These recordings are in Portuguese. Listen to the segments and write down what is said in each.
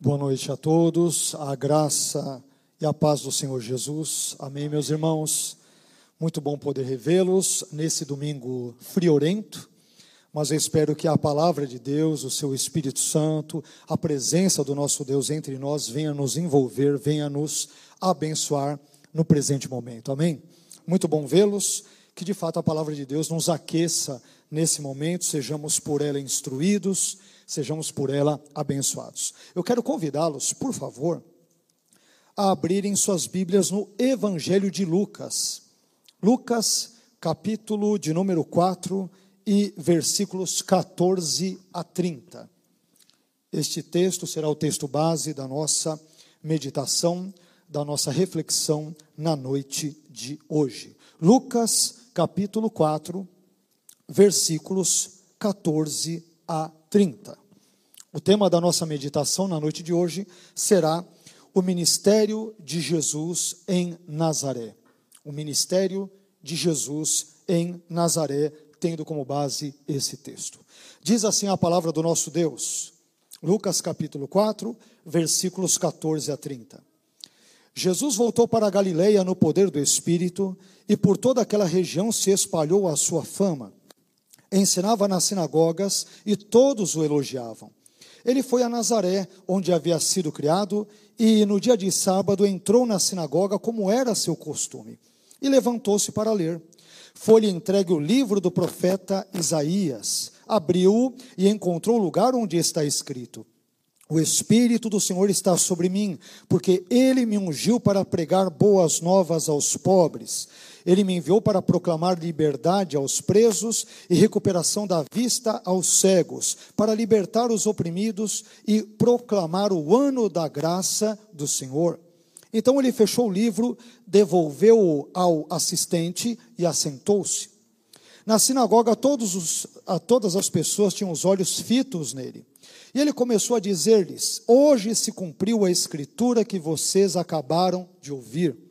Boa noite a todos, a graça e a paz do Senhor Jesus. Amém, meus irmãos. Muito bom poder revê-los nesse domingo friorento, mas eu espero que a palavra de Deus, o seu Espírito Santo, a presença do nosso Deus entre nós venha nos envolver, venha nos abençoar no presente momento. Amém. Muito bom vê-los, que de fato a palavra de Deus nos aqueça nesse momento, sejamos por ela instruídos sejamos por ela abençoados. Eu quero convidá-los, por favor, a abrirem suas Bíblias no Evangelho de Lucas. Lucas, capítulo de número 4 e versículos 14 a 30. Este texto será o texto base da nossa meditação, da nossa reflexão na noite de hoje. Lucas, capítulo 4, versículos 14 a 30. O tema da nossa meditação na noite de hoje será o ministério de Jesus em Nazaré. O ministério de Jesus em Nazaré, tendo como base esse texto. Diz assim a palavra do nosso Deus, Lucas capítulo 4, versículos 14 a 30. Jesus voltou para a Galileia no poder do Espírito, e por toda aquela região se espalhou a sua fama ensinava nas sinagogas e todos o elogiavam. Ele foi a Nazaré, onde havia sido criado, e no dia de sábado entrou na sinagoga, como era seu costume, e levantou-se para ler. Foi-lhe entregue o livro do profeta Isaías. Abriu-o e encontrou o lugar onde está escrito: O Espírito do Senhor está sobre mim, porque ele me ungiu para pregar boas novas aos pobres ele me enviou para proclamar liberdade aos presos e recuperação da vista aos cegos, para libertar os oprimidos e proclamar o ano da graça do Senhor. Então ele fechou o livro, devolveu-o ao assistente e assentou-se. Na sinagoga, os, a todas as pessoas tinham os olhos fitos nele. E ele começou a dizer-lhes: Hoje se cumpriu a escritura que vocês acabaram de ouvir.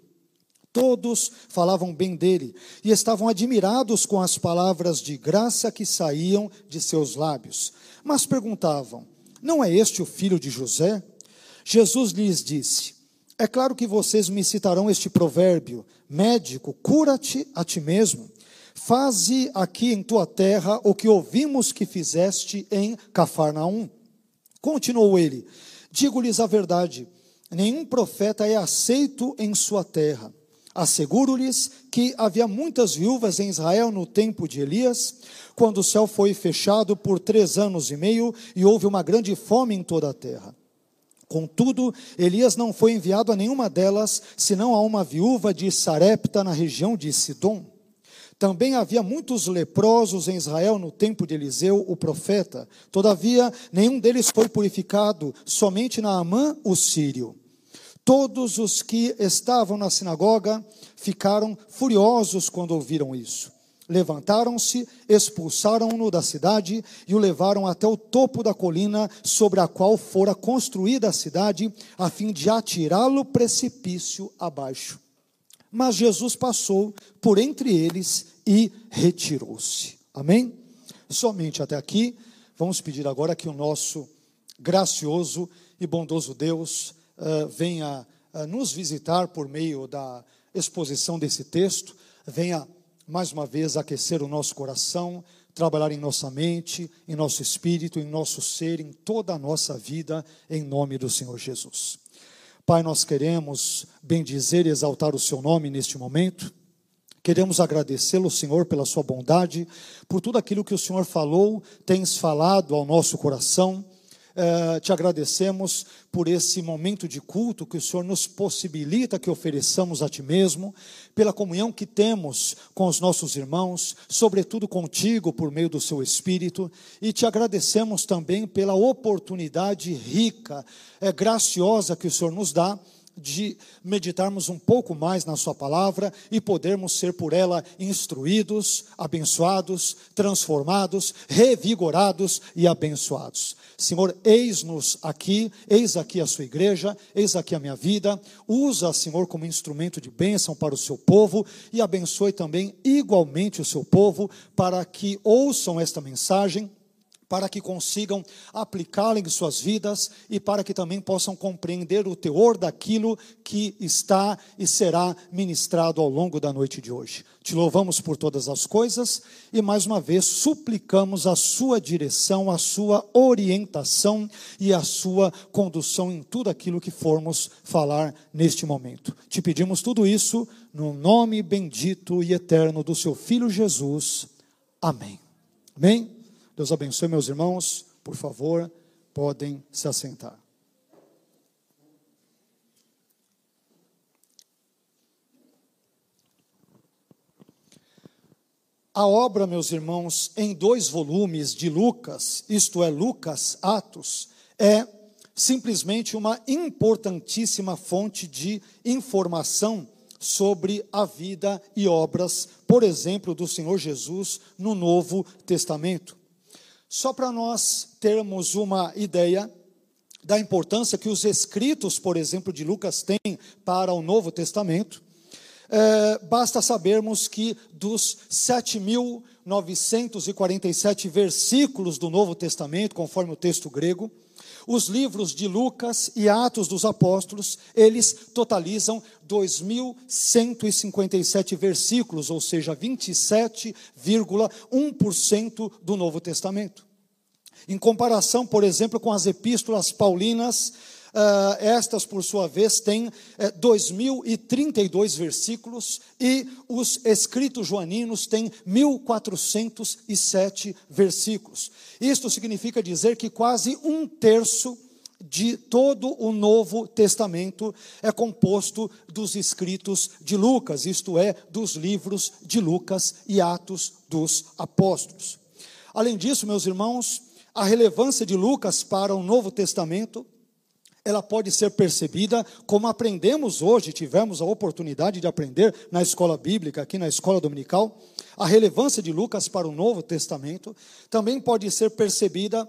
Todos falavam bem dele e estavam admirados com as palavras de graça que saíam de seus lábios. Mas perguntavam: Não é este o filho de José? Jesus lhes disse: É claro que vocês me citarão este provérbio: Médico, cura-te a ti mesmo. Faze aqui em tua terra o que ouvimos que fizeste em Cafarnaum. Continuou ele: Digo-lhes a verdade: nenhum profeta é aceito em sua terra. Asseguro-lhes que havia muitas viúvas em Israel no tempo de Elias, quando o céu foi fechado por três anos e meio e houve uma grande fome em toda a terra. Contudo, Elias não foi enviado a nenhuma delas, senão a uma viúva de Sarepta, na região de Sidom. Também havia muitos leprosos em Israel no tempo de Eliseu, o profeta. Todavia, nenhum deles foi purificado, somente Naamã, o sírio. Todos os que estavam na sinagoga ficaram furiosos quando ouviram isso. Levantaram-se, expulsaram-no da cidade e o levaram até o topo da colina sobre a qual fora construída a cidade, a fim de atirá-lo precipício abaixo. Mas Jesus passou por entre eles e retirou-se. Amém? Somente até aqui. Vamos pedir agora que o nosso gracioso e bondoso Deus uh, venha uh, nos visitar por meio da exposição desse texto, venha mais uma vez aquecer o nosso coração, trabalhar em nossa mente, em nosso espírito, em nosso ser, em toda a nossa vida, em nome do Senhor Jesus. Pai, nós queremos bendizer e exaltar o Seu nome neste momento. Queremos agradecê-lo, Senhor, pela Sua bondade, por tudo aquilo que o Senhor falou, tens falado ao nosso coração. Eh, te agradecemos por esse momento de culto que o Senhor nos possibilita que ofereçamos a Ti mesmo, pela comunhão que temos com os nossos irmãos, sobretudo contigo por meio do Seu Espírito, e te agradecemos também pela oportunidade rica, é, graciosa que o Senhor nos dá de meditarmos um pouco mais na Sua palavra e podermos ser por ela instruídos, abençoados, transformados, revigorados e abençoados. Senhor, eis-nos aqui, eis aqui a Sua igreja, eis aqui a minha vida, usa, Senhor, como instrumento de bênção para o Seu povo e abençoe também igualmente o Seu povo para que ouçam esta mensagem para que consigam aplicá-la em suas vidas e para que também possam compreender o teor daquilo que está e será ministrado ao longo da noite de hoje. Te louvamos por todas as coisas e mais uma vez suplicamos a sua direção, a sua orientação e a sua condução em tudo aquilo que formos falar neste momento. Te pedimos tudo isso no nome bendito e eterno do seu filho Jesus. Amém. Amém. Deus abençoe meus irmãos. Por favor, podem se assentar. A obra, meus irmãos, em dois volumes de Lucas, isto é, Lucas Atos, é simplesmente uma importantíssima fonte de informação sobre a vida e obras, por exemplo, do Senhor Jesus no Novo Testamento. Só para nós termos uma ideia da importância que os escritos, por exemplo, de Lucas têm para o Novo Testamento, é, basta sabermos que dos 7.947 versículos do Novo Testamento, conforme o texto grego, os livros de Lucas e Atos dos Apóstolos, eles totalizam 2.157 versículos, ou seja, 27,1% do Novo Testamento. Em comparação, por exemplo, com as epístolas paulinas, Uh, estas, por sua vez, têm uh, eh, 2.032 versículos e os escritos joaninos têm 1.407 versículos. Isto significa dizer que quase um terço de todo o Novo Testamento é composto dos escritos de Lucas, isto é, dos livros de Lucas e Atos dos Apóstolos. Além disso, meus irmãos, a relevância de Lucas para o Novo Testamento ela pode ser percebida como aprendemos hoje, tivemos a oportunidade de aprender na escola bíblica, aqui na escola dominical, a relevância de Lucas para o Novo Testamento, também pode ser percebida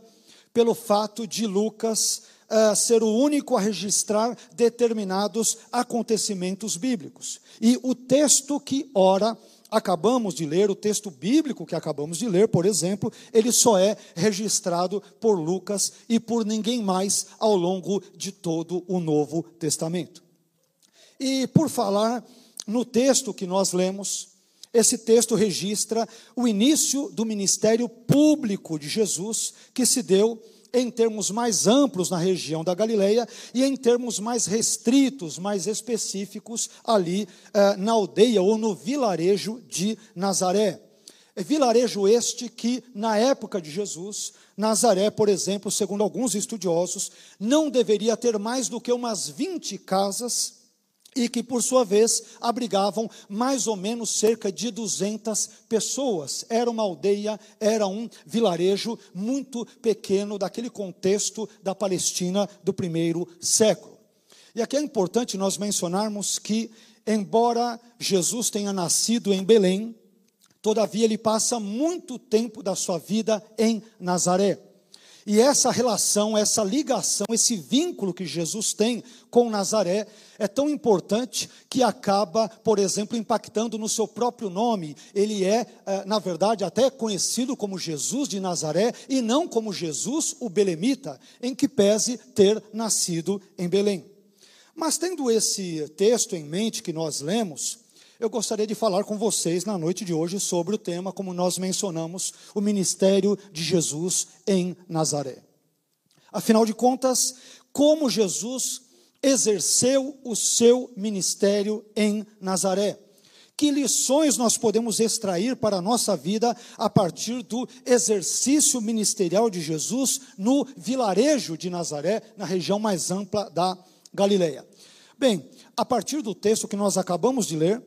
pelo fato de Lucas uh, ser o único a registrar determinados acontecimentos bíblicos. E o texto que ora acabamos de ler, o texto bíblico que acabamos de ler, por exemplo, ele só é registrado por Lucas e por ninguém mais ao longo de todo o Novo Testamento. E por falar no texto que nós lemos, esse texto registra o início do ministério público de Jesus, que se deu em termos mais amplos na região da Galileia e em termos mais restritos, mais específicos, ali eh, na aldeia ou no vilarejo de Nazaré. É vilarejo este que, na época de Jesus, Nazaré, por exemplo, segundo alguns estudiosos, não deveria ter mais do que umas 20 casas e que, por sua vez, abrigavam mais ou menos cerca de 200 pessoas. Era uma aldeia, era um vilarejo muito pequeno daquele contexto da Palestina do primeiro século. E aqui é importante nós mencionarmos que, embora Jesus tenha nascido em Belém, todavia ele passa muito tempo da sua vida em Nazaré. E essa relação, essa ligação, esse vínculo que Jesus tem com Nazaré é tão importante que acaba, por exemplo, impactando no seu próprio nome. Ele é, é, na verdade, até conhecido como Jesus de Nazaré e não como Jesus o Belemita, em que pese ter nascido em Belém. Mas tendo esse texto em mente que nós lemos, eu gostaria de falar com vocês na noite de hoje sobre o tema, como nós mencionamos, o ministério de Jesus em Nazaré. Afinal de contas, como Jesus exerceu o seu ministério em Nazaré? Que lições nós podemos extrair para a nossa vida a partir do exercício ministerial de Jesus no vilarejo de Nazaré, na região mais ampla da Galileia? Bem, a partir do texto que nós acabamos de ler,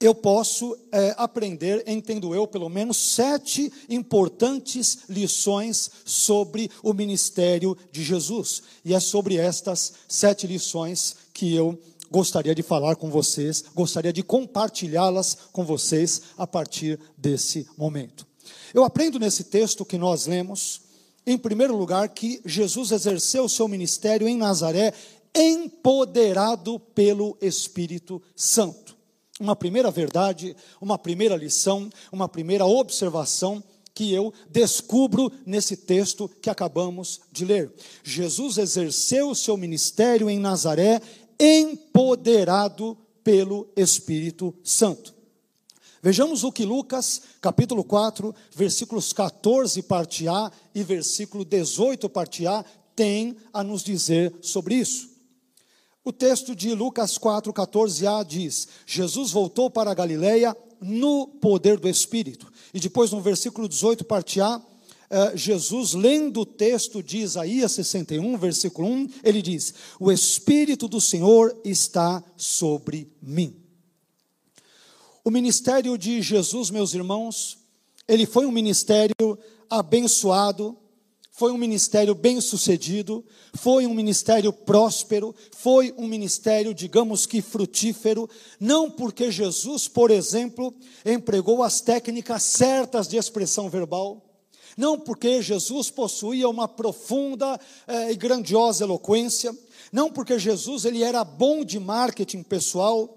eu posso é, aprender, entendo eu, pelo menos sete importantes lições sobre o ministério de Jesus. E é sobre estas sete lições que eu gostaria de falar com vocês, gostaria de compartilhá-las com vocês a partir desse momento. Eu aprendo nesse texto que nós lemos, em primeiro lugar, que Jesus exerceu o seu ministério em Nazaré empoderado pelo Espírito Santo uma primeira verdade, uma primeira lição, uma primeira observação que eu descubro nesse texto que acabamos de ler. Jesus exerceu o seu ministério em Nazaré, empoderado pelo Espírito Santo. Vejamos o que Lucas, capítulo 4, versículos 14, parte A, e versículo 18, parte A, tem a nos dizer sobre isso. O texto de Lucas 4, 14a diz: Jesus voltou para a Galileia no poder do Espírito. E depois, no versículo 18, parte A, eh, Jesus, lendo o texto de Isaías 61, versículo 1, ele diz: O Espírito do Senhor está sobre mim. O ministério de Jesus, meus irmãos, ele foi um ministério abençoado, foi um ministério bem sucedido, foi um ministério próspero, foi um ministério, digamos que frutífero, não porque Jesus, por exemplo, empregou as técnicas certas de expressão verbal, não porque Jesus possuía uma profunda eh, e grandiosa eloquência, não porque Jesus ele era bom de marketing pessoal,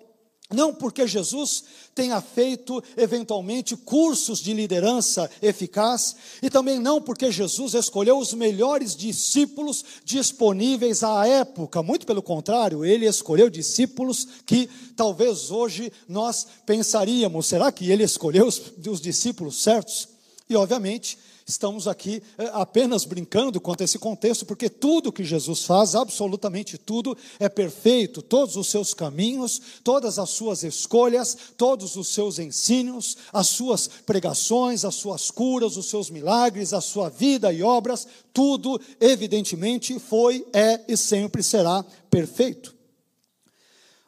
não porque Jesus tenha feito eventualmente cursos de liderança eficaz, e também não porque Jesus escolheu os melhores discípulos disponíveis à época. Muito pelo contrário, ele escolheu discípulos que talvez hoje nós pensaríamos: será que ele escolheu os, os discípulos certos? E obviamente, Estamos aqui eh, apenas brincando quanto a esse contexto, porque tudo que Jesus faz, absolutamente tudo, é perfeito. Todos os seus caminhos, todas as suas escolhas, todos os seus ensinos, as suas pregações, as suas curas, os seus milagres, a sua vida e obras, tudo, evidentemente, foi, é e sempre será perfeito.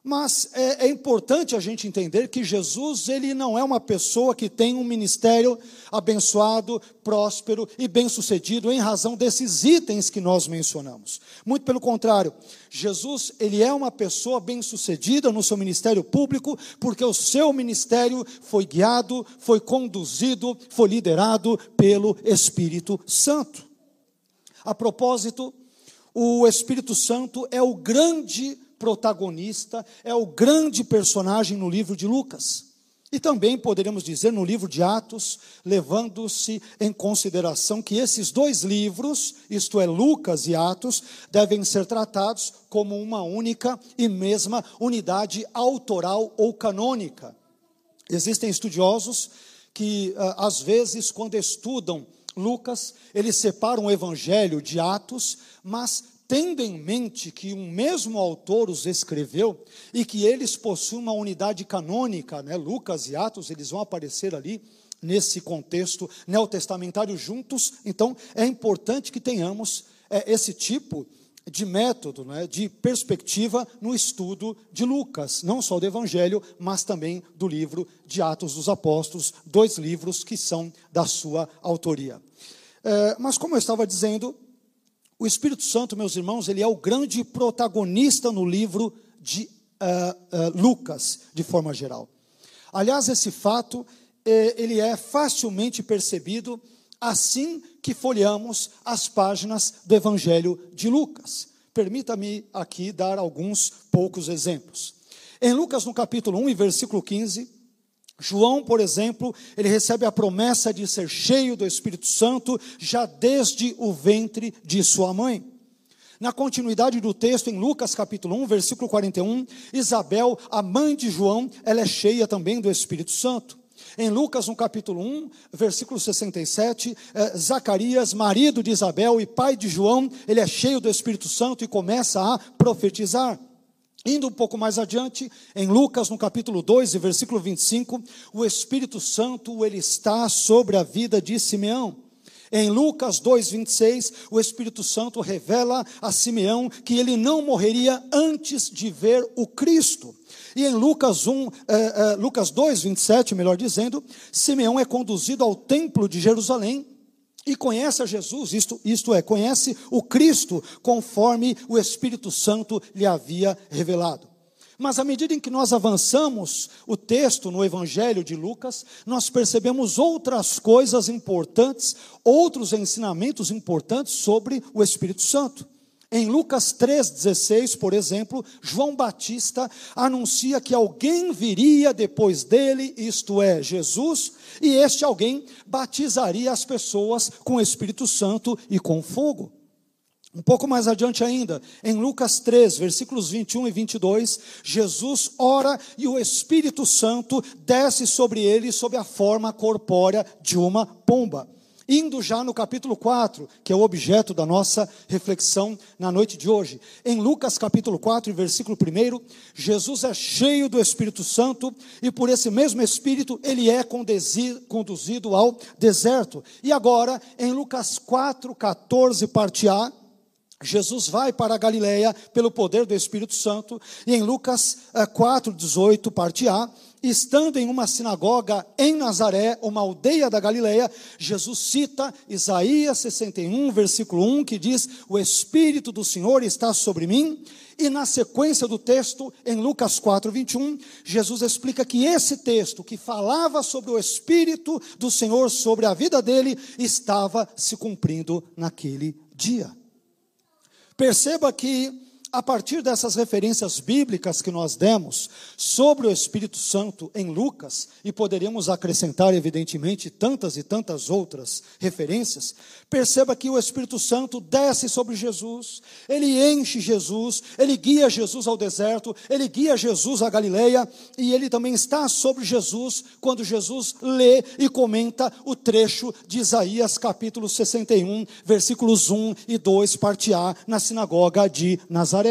Mas é, é, importante a gente entender que Jesus ele não é uma pessoa que tem um ministério abençoado, próspero e bem-sucedido em razão desses itens que nós mencionamos. Muito pelo contrário, Jesus ele é uma pessoa bem-sucedida no seu ministério público porque o seu ministério foi guiado, foi conduzido, foi liderado pelo Espírito Santo. A propósito, o Espírito Santo é o grande protagonista, é o grande personagem no livro de Lucas. E também poderíamos dizer no livro de Atos, levando-se em consideração que esses dois livros, isto é, Lucas e Atos, devem ser tratados como uma única e mesma unidade autoral ou canônica. Existem estudiosos que, ah, às vezes, quando estudam Lucas, eles separam o evangelho de Atos, mas tendo em mente que um mesmo autor os escreveu e que eles possuem uma unidade canônica, né? Lucas e Atos, eles vão aparecer ali nesse contexto neotestamentário juntos, então é importante que tenhamos é, esse tipo de método, né, de perspectiva no estudo de Lucas, não só do Evangelho, mas também do livro de Atos dos Apóstolos, dois livros que são da sua autoria. É, mas, como eu estava dizendo, o Espírito Santo, meus irmãos, ele é o grande protagonista no livro de uh, uh, Lucas, de forma geral. Aliás, esse fato eh, ele é facilmente percebido assim que folheamos as páginas do Evangelho de Lucas. Permita-me aqui dar alguns poucos exemplos. Em Lucas, no capítulo 1 e versículo 15, João, por exemplo, ele recebe a promessa de ser cheio do Espírito Santo já desde o ventre de sua mãe. Na continuidade do texto, em Lucas capítulo 1, versículo 41, Isabel, a mãe de João, ela é cheia também do Espírito Santo. Em Lucas, no capítulo 1, versículo 67, eh, Zacarias, marido de Isabel e pai de João, ele é cheio do Espírito Santo e começa a profetizar. Indo um pouco mais adiante, em Lucas, no capítulo 2, versículo 25, o Espírito Santo ele está sobre a vida de Simeão. Em Lucas 2,26, o Espírito Santo revela a Simeão que ele não morreria antes de ver o Cristo. E em Lucas 1, eh, eh, Lucas 2,27, melhor dizendo, Simeão é conduzido ao templo de Jerusalém e conhece a Jesus, isto, isto é, conhece o Cristo conforme o Espírito Santo lhe havia revelado. Mas à medida em que nós avançamos o texto no Evangelho de Lucas, nós percebemos outras coisas importantes, outros ensinamentos importantes sobre o Espírito Santo. Em Lucas 3,16, por exemplo, João Batista anuncia que alguém viria depois dele, isto é, Jesus, e este alguém batizaria as pessoas com o Espírito Santo e com fogo. Um pouco mais adiante ainda, em Lucas 3, versículos 21 e 22, Jesus ora e o Espírito Santo desce sobre ele sob a forma corpórea de uma pomba. Indo já no capítulo 4, que é o objeto da nossa reflexão na noite de hoje. Em Lucas capítulo 4, versículo 1, Jesus é cheio do Espírito Santo e por esse mesmo Espírito ele é conduzido ao deserto. E agora, em Lucas 4, 14, parte A, Jesus vai para a Galileia pelo poder do Espírito Santo, e em Lucas 4, eh, 18, parte A, estando em uma sinagoga em Nazaré, uma aldeia da Galileia, Jesus cita Isaías 61, versículo 1, que diz: O Espírito do Senhor está sobre mim. E na sequência do texto, em Lucas 4, 21, Jesus explica que esse texto, que falava sobre o Espírito do Senhor sobre a vida dele, estava se cumprindo naquele dia. Perceba que, a partir dessas referências bíblicas que nós demos sobre o Espírito Santo em Lucas, e poderíamos acrescentar, evidentemente, tantas e tantas outras referências, perceba que o Espírito Santo desce sobre Jesus, ele enche Jesus, ele guia Jesus ao deserto, ele guia Jesus à Galileia, e ele também está sobre Jesus quando Jesus lê e comenta o trecho de Isaías capítulo 61, versículos 1 e 2, parte A, na sinagoga de Nazaré.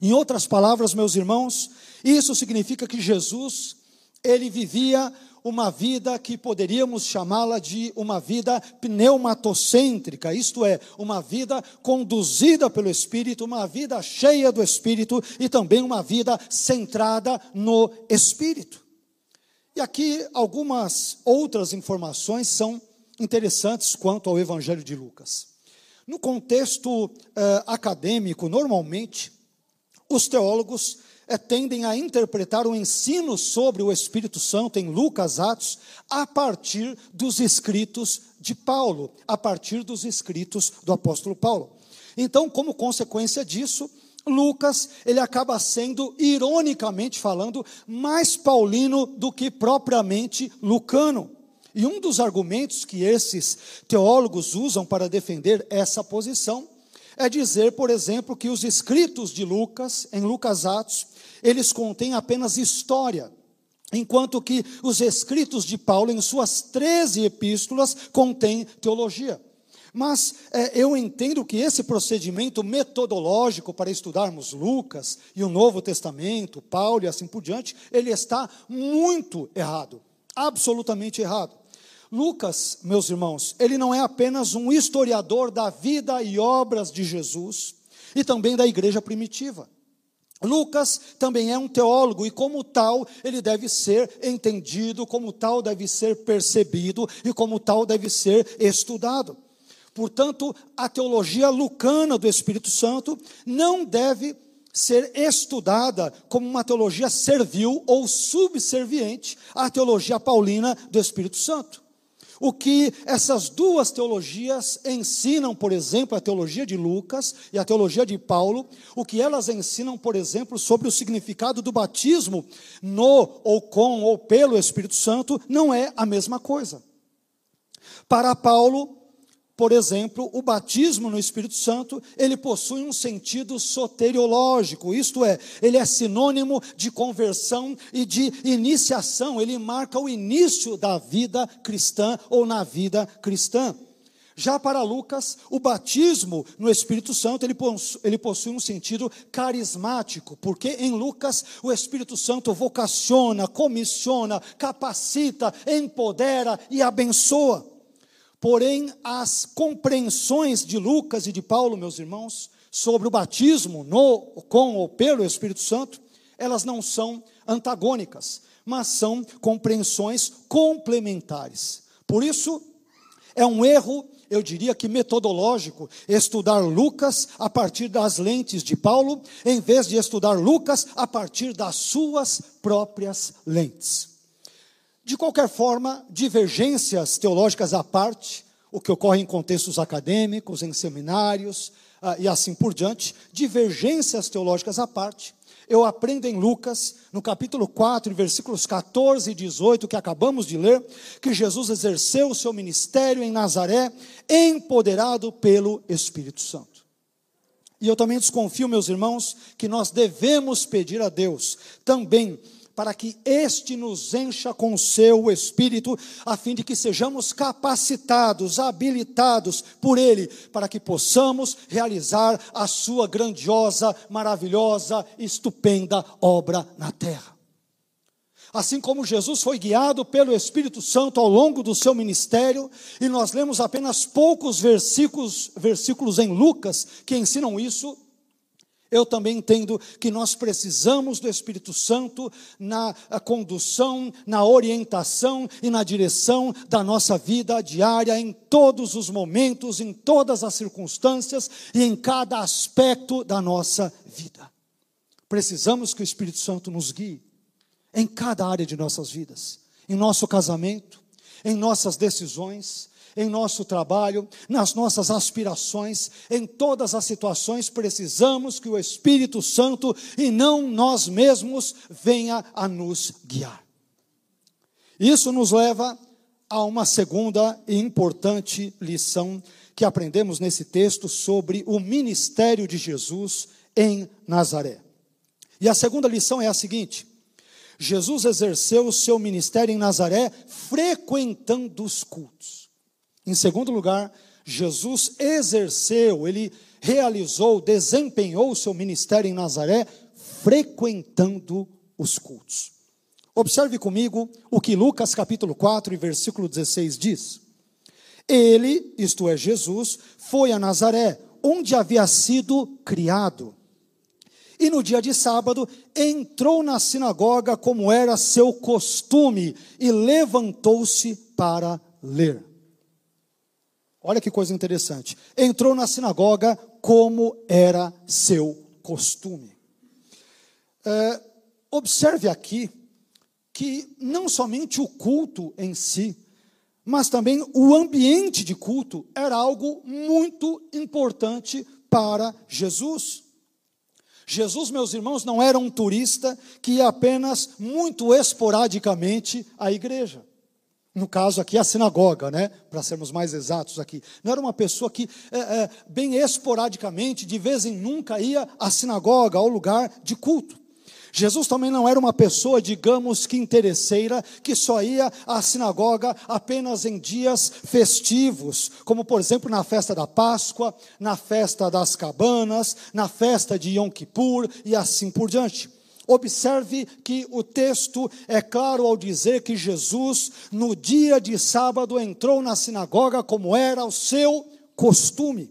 Em outras palavras, meus irmãos, isso significa que Jesus, ele vivia uma vida que poderíamos chamá-la de uma vida pneumatocêntrica, isto é, uma vida conduzida pelo Espírito, uma vida cheia do Espírito e também uma vida centrada no Espírito. E aqui algumas outras informações são interessantes quanto ao Evangelho de Lucas. No contexto eh, acadêmico, normalmente, os teólogos é, tendem a interpretar o ensino sobre o Espírito Santo em Lucas, Atos, a partir dos escritos de Paulo, a partir dos escritos do apóstolo Paulo. Então, como consequência disso, Lucas, ele acaba sendo, ironicamente falando, mais paulino do que propriamente lucano. E um dos argumentos que esses teólogos usam para defender essa posição é dizer, por exemplo, que os escritos de Lucas, em Lucas Atos, eles contêm apenas história, enquanto que os escritos de Paulo, em suas 13 epístolas, contêm teologia. Mas é, eu entendo que esse procedimento metodológico para estudarmos Lucas e o Novo Testamento, Paulo e assim por diante, ele está muito errado, absolutamente errado. Lucas, meus irmãos, ele não é apenas um historiador da vida e obras de Jesus e também da igreja primitiva. Lucas também é um teólogo e, como tal, ele deve ser entendido, como tal, deve ser percebido e, como tal, deve ser estudado. Portanto, a teologia lucana do Espírito Santo não deve ser estudada como uma teologia servil ou subserviente à teologia paulina do Espírito Santo. O que essas duas teologias ensinam, por exemplo, a teologia de Lucas e a teologia de Paulo, o que elas ensinam, por exemplo, sobre o significado do batismo no ou com ou pelo Espírito Santo, não é a mesma coisa. Para Paulo, por exemplo, o batismo no Espírito Santo, ele possui um sentido soteriológico, isto é, ele é sinônimo de conversão e de iniciação, ele marca o início da vida cristã ou na vida cristã. Já para Lucas, o batismo no Espírito Santo, ele possui, ele possui um sentido carismático, porque em Lucas o Espírito Santo vocaciona, comissiona, capacita, empodera e abençoa. Porém, as compreensões de Lucas e de Paulo, meus irmãos, sobre o batismo no, com ou pelo Espírito Santo, elas não são antagônicas, mas são compreensões complementares. Por isso, é um erro, eu diria que metodológico, estudar Lucas a partir das lentes de Paulo, em vez de estudar Lucas a partir das suas próprias lentes. De qualquer forma, divergências teológicas à parte, o que ocorre em contextos acadêmicos, em seminários ah, e assim por diante, divergências teológicas à parte, eu aprendo em Lucas, no capítulo 4, versículos 14 e 18, que acabamos de ler, que Jesus exerceu o seu ministério em Nazaré, empoderado pelo Espírito Santo. E eu também desconfio, meus irmãos, que nós devemos pedir a Deus também para que este nos encha com seu espírito, a fim de que sejamos capacitados, habilitados por ele, para que possamos realizar a sua grandiosa, maravilhosa, estupenda obra na terra. Assim como Jesus foi guiado pelo Espírito Santo ao longo do seu ministério, e nós lemos apenas poucos versículos, versículos em Lucas que ensinam isso, eu também entendo que nós precisamos do Espírito Santo na condução, na orientação e na direção da nossa vida diária, em todos os momentos, em todas as circunstâncias e em cada aspecto da nossa vida. Precisamos que o Espírito Santo nos guie em cada área de nossas vidas, em nosso casamento, em nossas decisões, em nosso trabalho, nas nossas aspirações, em todas as situações, precisamos que o Espírito Santo e não nós mesmos venha a nos guiar. Isso nos leva a uma segunda e importante lição que aprendemos nesse texto sobre o ministério de Jesus em Nazaré. E a segunda lição é a seguinte: Jesus exerceu o seu ministério em Nazaré frequentando os cultos. Em segundo lugar, Jesus exerceu, ele realizou, desempenhou o seu ministério em Nazaré, frequentando os cultos. Observe comigo o que Lucas capítulo 4 e versículo 16 diz. Ele, isto é, Jesus, foi a Nazaré, onde havia sido criado. E no dia de sábado entrou na sinagoga como era seu costume e levantou-se para ler. Olha que coisa interessante. Entrou na sinagoga como era seu costume. É, observe aqui que não somente o culto em si, mas também o ambiente de culto era algo muito importante para Jesus. Jesus, meus irmãos, não era um turista que ia apenas muito esporadicamente à igreja. No caso aqui, a sinagoga, né? Para sermos mais exatos aqui. Não era uma pessoa que, é, é, bem esporadicamente, de vez em nunca, ia à sinagoga, ao lugar de culto. Jesus também não era uma pessoa, digamos que interesseira, que só ia à sinagoga apenas em dias festivos, como por exemplo na festa da Páscoa, na festa das cabanas, na festa de Yom Kippur e assim por diante. Observe que o texto é claro ao dizer que Jesus, no dia de sábado, entrou na sinagoga como era o seu costume.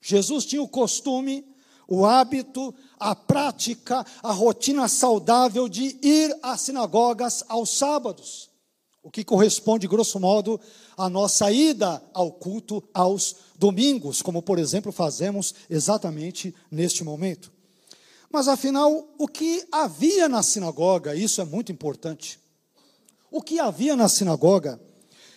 Jesus tinha o costume, o hábito, a prática, a rotina saudável de ir às sinagogas aos sábados, o que corresponde, grosso modo, à nossa ida ao culto aos domingos, como, por exemplo, fazemos exatamente neste momento. Mas afinal, o que havia na sinagoga, isso é muito importante. O que havia na sinagoga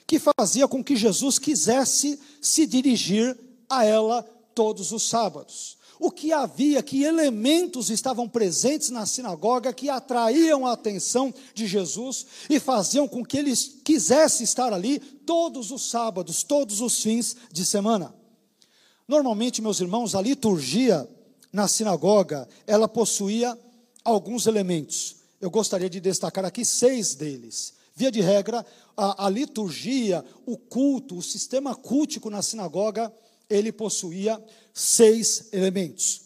que fazia com que Jesus quisesse se dirigir a ela todos os sábados? O que havia, que elementos estavam presentes na sinagoga que atraíam a atenção de Jesus e faziam com que ele quisesse estar ali todos os sábados, todos os fins de semana? Normalmente, meus irmãos, a liturgia na sinagoga, ela possuía alguns elementos. Eu gostaria de destacar aqui seis deles. Via de regra, a, a liturgia, o culto, o sistema cultico na sinagoga, ele possuía seis elementos.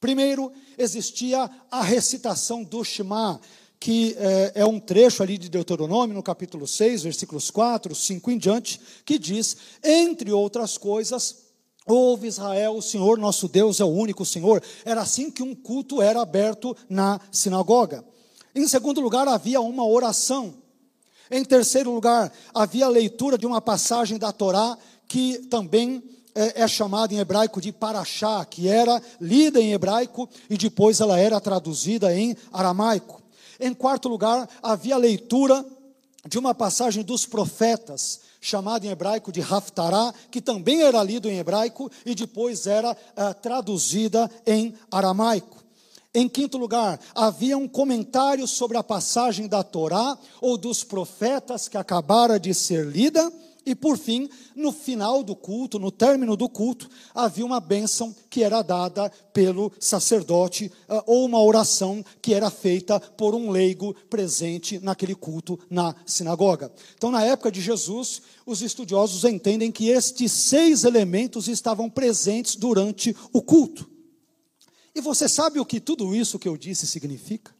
Primeiro, existia a recitação do Shema, que é, é, um trecho ali de Deuteronômio, no capítulo 6, versículos 4, 5 em diante, que diz, entre outras coisas, Ouve Israel, o Senhor nosso Deus é o único Senhor. Era assim que um culto era aberto na sinagoga. Em segundo lugar, havia uma oração. Em terceiro lugar, havia a leitura de uma passagem da Torá que também é, é chamada em hebraico de paraxá, que era lida em hebraico e depois ela era traduzida em aramaico. Em quarto lugar, havia a leitura de uma passagem dos profetas, chamado em hebraico de Haftarah, que também era lido em hebraico e depois era uh, traduzida em aramaico. Em quinto lugar, havia um comentário sobre a passagem da Torá ou dos profetas que acabara de ser lida. E por fim, no final do culto, no término do culto, havia uma bênção que era dada pelo sacerdote, ah, ou uma oração que era feita por um leigo presente naquele culto na sinagoga. Então, na época de Jesus, os estudiosos entendem que estes seis elementos estavam presentes durante o culto. E você sabe o que tudo isso que eu disse significa?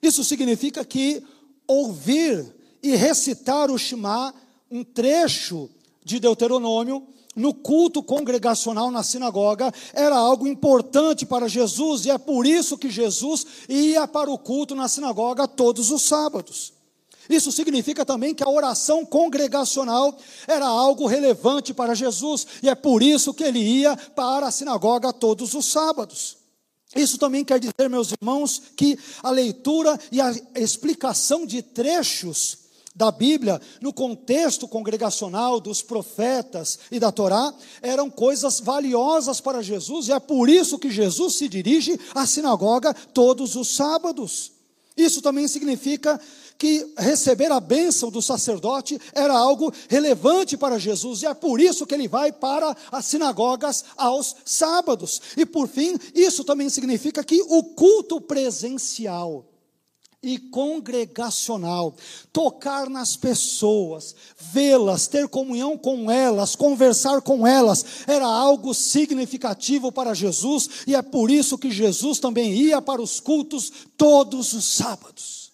Isso significa que ouvir e recitar o Shema, um trecho de Deuteronômio, no culto congregacional na sinagoga, era algo importante para Jesus, e é por isso que Jesus ia para o culto na sinagoga todos os sábados. Isso significa também que a oração congregacional era algo relevante para Jesus, e é por isso que ele ia para a sinagoga todos os sábados. Isso também quer dizer, meus irmãos, que a leitura e a explicação de trechos da Bíblia, no contexto congregacional dos profetas e da Torá, eram coisas valiosas para Jesus, e é por isso que Jesus se dirige à sinagoga todos os sábados. Isso também significa que receber a bênção do sacerdote era algo relevante para Jesus, e é por isso que ele vai para as sinagogas aos sábados. E por fim, isso também significa que o culto presencial e congregacional, tocar nas pessoas, vê-las, ter comunhão com elas, conversar com elas, era algo significativo para Jesus, e é por isso que Jesus também ia para os cultos todos os sábados.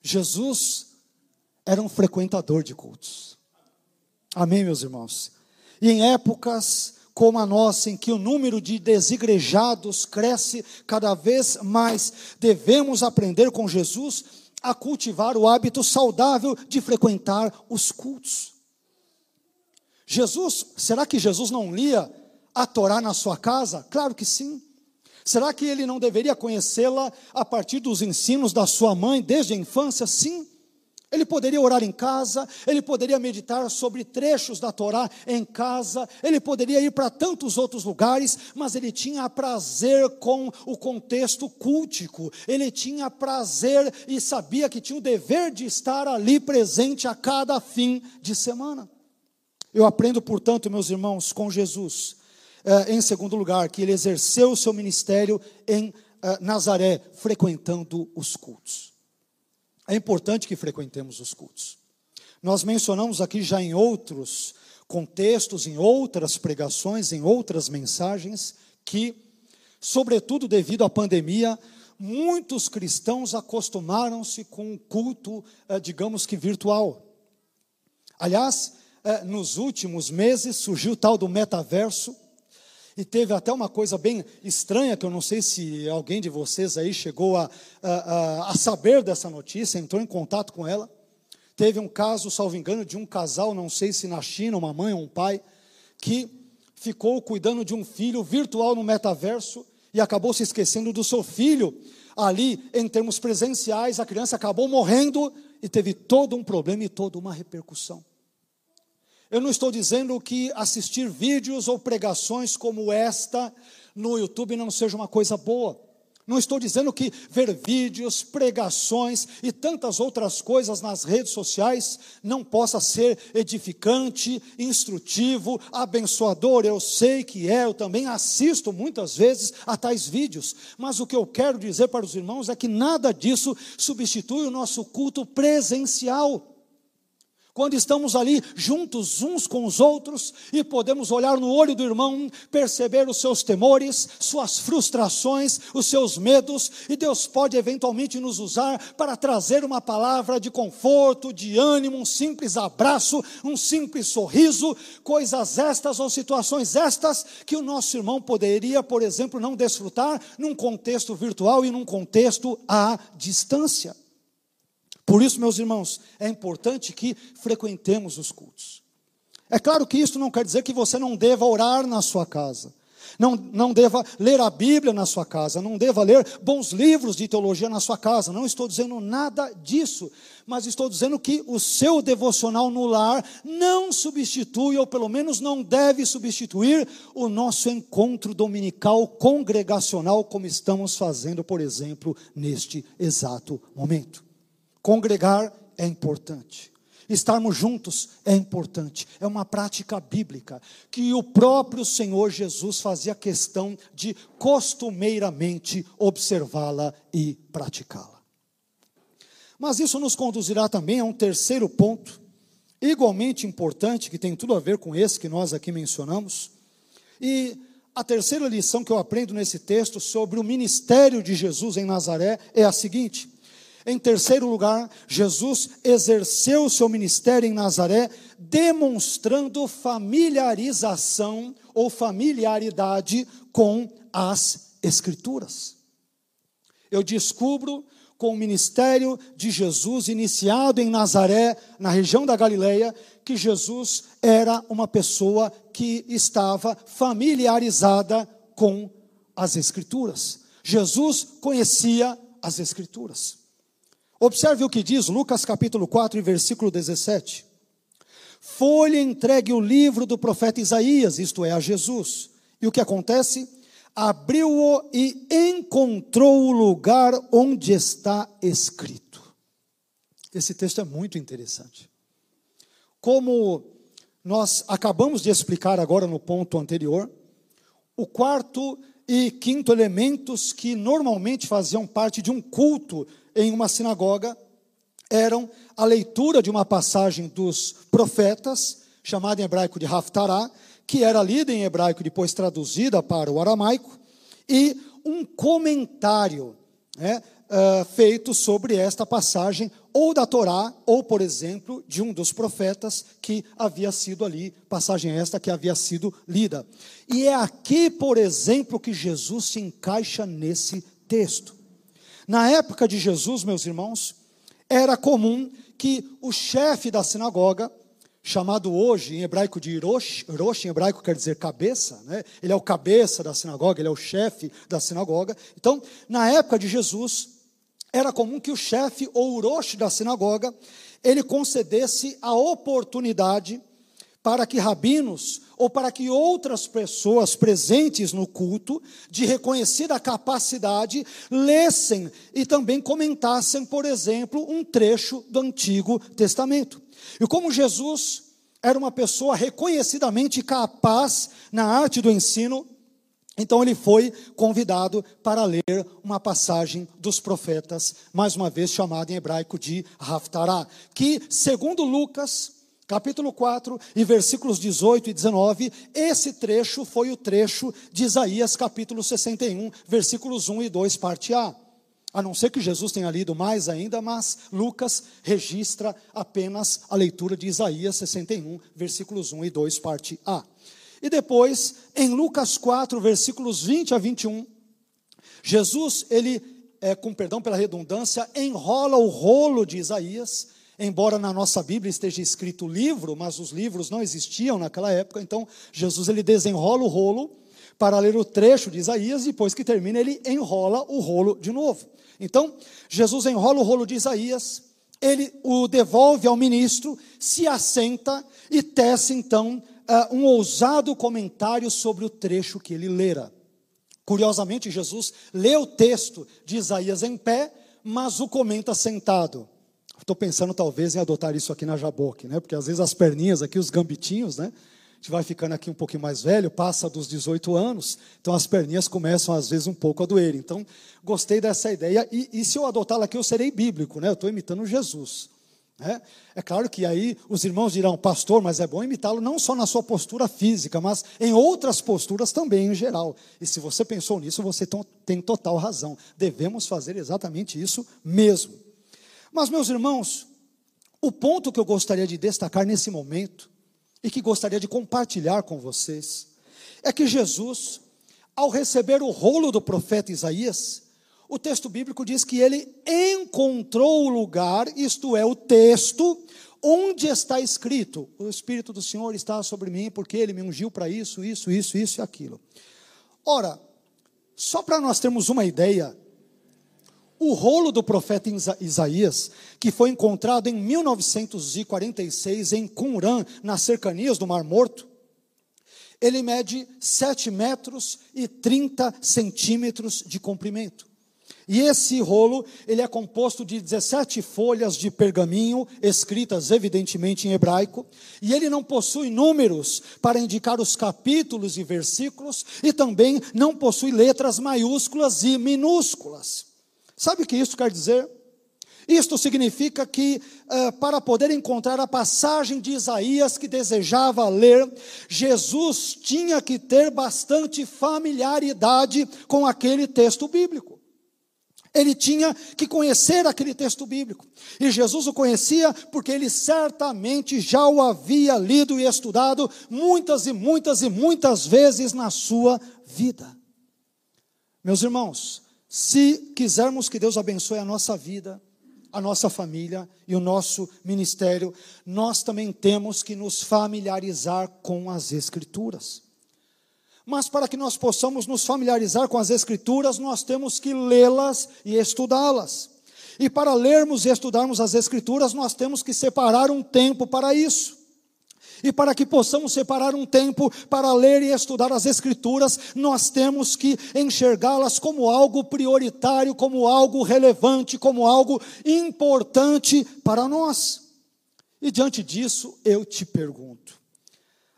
Jesus era um frequentador de cultos. Amém, meus irmãos? E em épocas como a nossa, em que o número de desigrejados cresce cada vez mais, devemos aprender com Jesus a cultivar o hábito saudável de frequentar os cultos. Jesus, será que Jesus não lia a Torá na sua casa? Claro que sim. Será que ele não deveria conhecê-la a partir dos ensinos da sua mãe desde a infância? Sim. Ele poderia orar em casa, ele poderia meditar sobre trechos da Torá em casa, ele poderia ir para tantos outros lugares, mas ele tinha prazer com o contexto cultico, ele tinha prazer e sabia que tinha o dever de estar ali presente a cada fim de semana. Eu aprendo, portanto, meus irmãos, com Jesus, eh, em segundo lugar, que ele exerceu o seu ministério em eh, Nazaré, frequentando os cultos. É importante que frequentemos os cultos. Nós mencionamos aqui já em outros contextos, em outras pregações, em outras mensagens, que, sobretudo devido à pandemia, muitos cristãos acostumaram-se com o culto, eh, digamos que virtual. Aliás, nos últimos meses surgiu o tal do metaverso, e teve até uma coisa bem estranha, que eu não sei se alguém de vocês aí chegou a, a, a saber dessa notícia, entrou em contato com ela. Teve um caso, salvo engano, de um casal, não sei se na China, uma mãe ou um pai, que ficou cuidando de um filho virtual no metaverso e acabou se esquecendo do seu filho. Ali, em termos presenciais, a criança acabou morrendo e teve todo um problema e toda uma repercussão. Eu não estou dizendo que assistir vídeos ou pregações como esta no YouTube não seja uma coisa boa. Não estou dizendo que ver vídeos, pregações e tantas outras coisas nas redes sociais não possa ser edificante, instrutivo, abençoador. Eu sei que é, eu também assisto muitas vezes a tais vídeos. Mas o que eu quero dizer para os irmãos é que nada disso substitui o nosso culto presencial quando estamos ali juntos uns com os outros e podemos olhar no olho do irmão, perceber os seus temores, suas frustrações, os seus medos, e Deus pode eventualmente nos usar para trazer uma palavra de conforto, de ânimo, um simples abraço, um simples sorriso, coisas estas ou situações estas que o nosso irmão poderia, por exemplo, não desfrutar num contexto virtual e num contexto à distância. Por isso, meus irmãos, é importante que frequentemos os cultos. É claro que isso não quer dizer que você não deva orar na sua casa. Não, não deva ler a Bíblia na sua casa, não deva ler bons livros de teologia na sua casa. Não estou dizendo nada disso, mas estou dizendo que o seu devocional no lar não substitui, ou pelo menos não deve substituir, o nosso encontro dominical congregacional, como estamos fazendo, por exemplo, neste exato momento. Congregar é importante. Estarmos juntos é importante, é uma prática bíblica que o próprio Senhor Jesus fazia questão de costumeiramente observá-la e praticá-la. Mas isso nos conduzirá também a um terceiro ponto, igualmente importante, que tem tudo a ver com esse que nós aqui mencionamos. E a terceira lição que eu aprendo nesse texto sobre o ministério de Jesus em Nazaré é a seguinte: em terceiro lugar, Jesus exerceu o seu ministério em Nazaré, demonstrando familiarização ou familiaridade com as Escrituras. Eu descubro com o ministério de Jesus iniciado em Nazaré, na região da Galileia, que Jesus era uma pessoa que estava familiarizada com as Escrituras. Jesus conhecia as Escrituras. Observe o que diz Lucas capítulo 4, versículo 17. Foi-lhe entregue o livro do profeta Isaías, isto é, a Jesus. E o que acontece? Abriu-o e encontrou o lugar onde está escrito. Esse texto é muito interessante. Como nós acabamos de explicar agora no ponto anterior, o quarto e quinto elementos que normalmente faziam parte de um culto em uma sinagoga eram a leitura de uma passagem dos profetas, chamada em hebraico de Haftarah, que era lida em hebraico, depois traduzida para o aramaico, e um comentário né, uh, feito sobre esta passagem, ou da Torá, ou, por exemplo, de um dos profetas que havia sido ali, passagem esta que havia sido lida. E é aqui, por exemplo, que Jesus se encaixa nesse texto. Na época de Jesus, meus irmãos, era comum que o chefe da sinagoga, chamado hoje em hebraico de Rosh, Rosh em hebraico quer dizer cabeça, né? ele é o cabeça da sinagoga, ele é o chefe da sinagoga. Então, na época de Jesus, era comum que o chefe ou o Rosh da sinagoga, ele concedesse a oportunidade para que rabinos ou para que outras pessoas presentes no culto, de reconhecida capacidade, lessem e também comentassem, por exemplo, um trecho do Antigo Testamento. E como Jesus era uma pessoa reconhecidamente capaz na arte do ensino, então ele foi convidado para ler uma passagem dos profetas, mais uma vez chamada em hebraico de Haftarah, que, segundo Lucas, capítulo 4 e versículos 18 e 19, esse trecho foi o trecho de Isaías, capítulo 61, versículos 1 e 2, parte A. A não ser que Jesus tenha lido mais ainda, mas Lucas registra apenas a leitura de Isaías 61, versículos 1 e 2, parte A. E depois, em Lucas 4, versículos 20 a 21, Jesus, ele, é, com perdão pela redundância, enrola o rolo de Isaías Embora na nossa Bíblia esteja escrito livro, mas os livros não existiam naquela época, então Jesus ele desenrola o rolo para ler o trecho de Isaías, depois que termina ele enrola o rolo de novo. Então, Jesus enrola o rolo de Isaías, ele o devolve ao ministro, se assenta e tece então uh, um ousado comentário sobre o trecho que ele lera. Curiosamente, Jesus lê o texto de Isaías em pé, mas o comenta sentado. Estou pensando talvez em adotar isso aqui na Jaboque, né? Porque às vezes as perninhas aqui, os gambitinhos, né? A gente vai ficando aqui um pouquinho mais velho, passa dos 18 anos, então as perninhas começam às vezes um pouco a doer. Então, gostei dessa ideia. E, e se eu adotá-la aqui, eu serei bíblico, né? Eu estou imitando Jesus. Né? É claro que aí os irmãos dirão, pastor, mas é bom imitá-lo não só na sua postura física, mas em outras posturas também em geral. E se você pensou nisso, você tem total razão. Devemos fazer exatamente isso mesmo. Mas, meus irmãos, o ponto que eu gostaria de destacar nesse momento, e que gostaria de compartilhar com vocês, é que Jesus, ao receber o rolo do profeta Isaías, o texto bíblico diz que ele encontrou o lugar, isto é, o texto, onde está escrito: O Espírito do Senhor está sobre mim, porque ele me ungiu para isso, isso, isso, isso e aquilo. Ora, só para nós termos uma ideia, o rolo do profeta Isaías, que foi encontrado em 1946 em Qumran, nas cercanias do Mar Morto, ele mede 7 metros e 30 centímetros de comprimento. E esse rolo, ele é composto de 17 folhas de pergaminho, escritas evidentemente em hebraico, e ele não possui números para indicar os capítulos e versículos, e também não possui letras maiúsculas e minúsculas. Sabe o que isso quer dizer? Isto significa que, uh, para poder encontrar a passagem de Isaías que desejava ler, Jesus tinha que ter bastante familiaridade com aquele texto bíblico. Ele tinha que conhecer aquele texto bíblico. E Jesus o conhecia porque ele certamente já o havia lido e estudado muitas e muitas e muitas vezes na sua vida. Meus irmãos, se quisermos que Deus abençoe a nossa vida, a nossa família e o nosso ministério, nós também temos que nos familiarizar com as Escrituras. Mas para que nós possamos nos familiarizar com as Escrituras, nós temos que lê-las e estudá-las. E para lermos e estudarmos as Escrituras, nós temos que separar um tempo para isso. E para que possamos separar um tempo para ler e estudar as Escrituras, nós temos que enxergá-las como algo prioritário, como algo relevante, como algo importante para nós. E diante disso, eu te pergunto: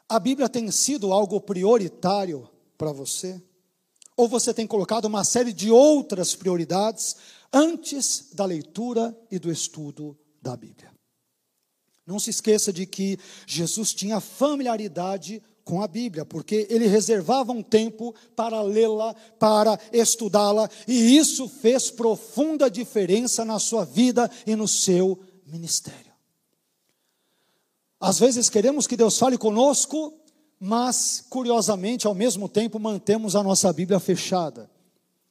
a Bíblia tem sido algo prioritário para você? Ou você tem colocado uma série de outras prioridades antes da leitura e do estudo da Bíblia? Não se esqueça de que Jesus tinha familiaridade com a Bíblia, porque ele reservava um tempo para lê-la, para estudá-la, e isso fez profunda diferença na sua vida e no seu ministério. Às vezes queremos que Deus fale conosco, mas, curiosamente, ao mesmo tempo, mantemos a nossa Bíblia fechada.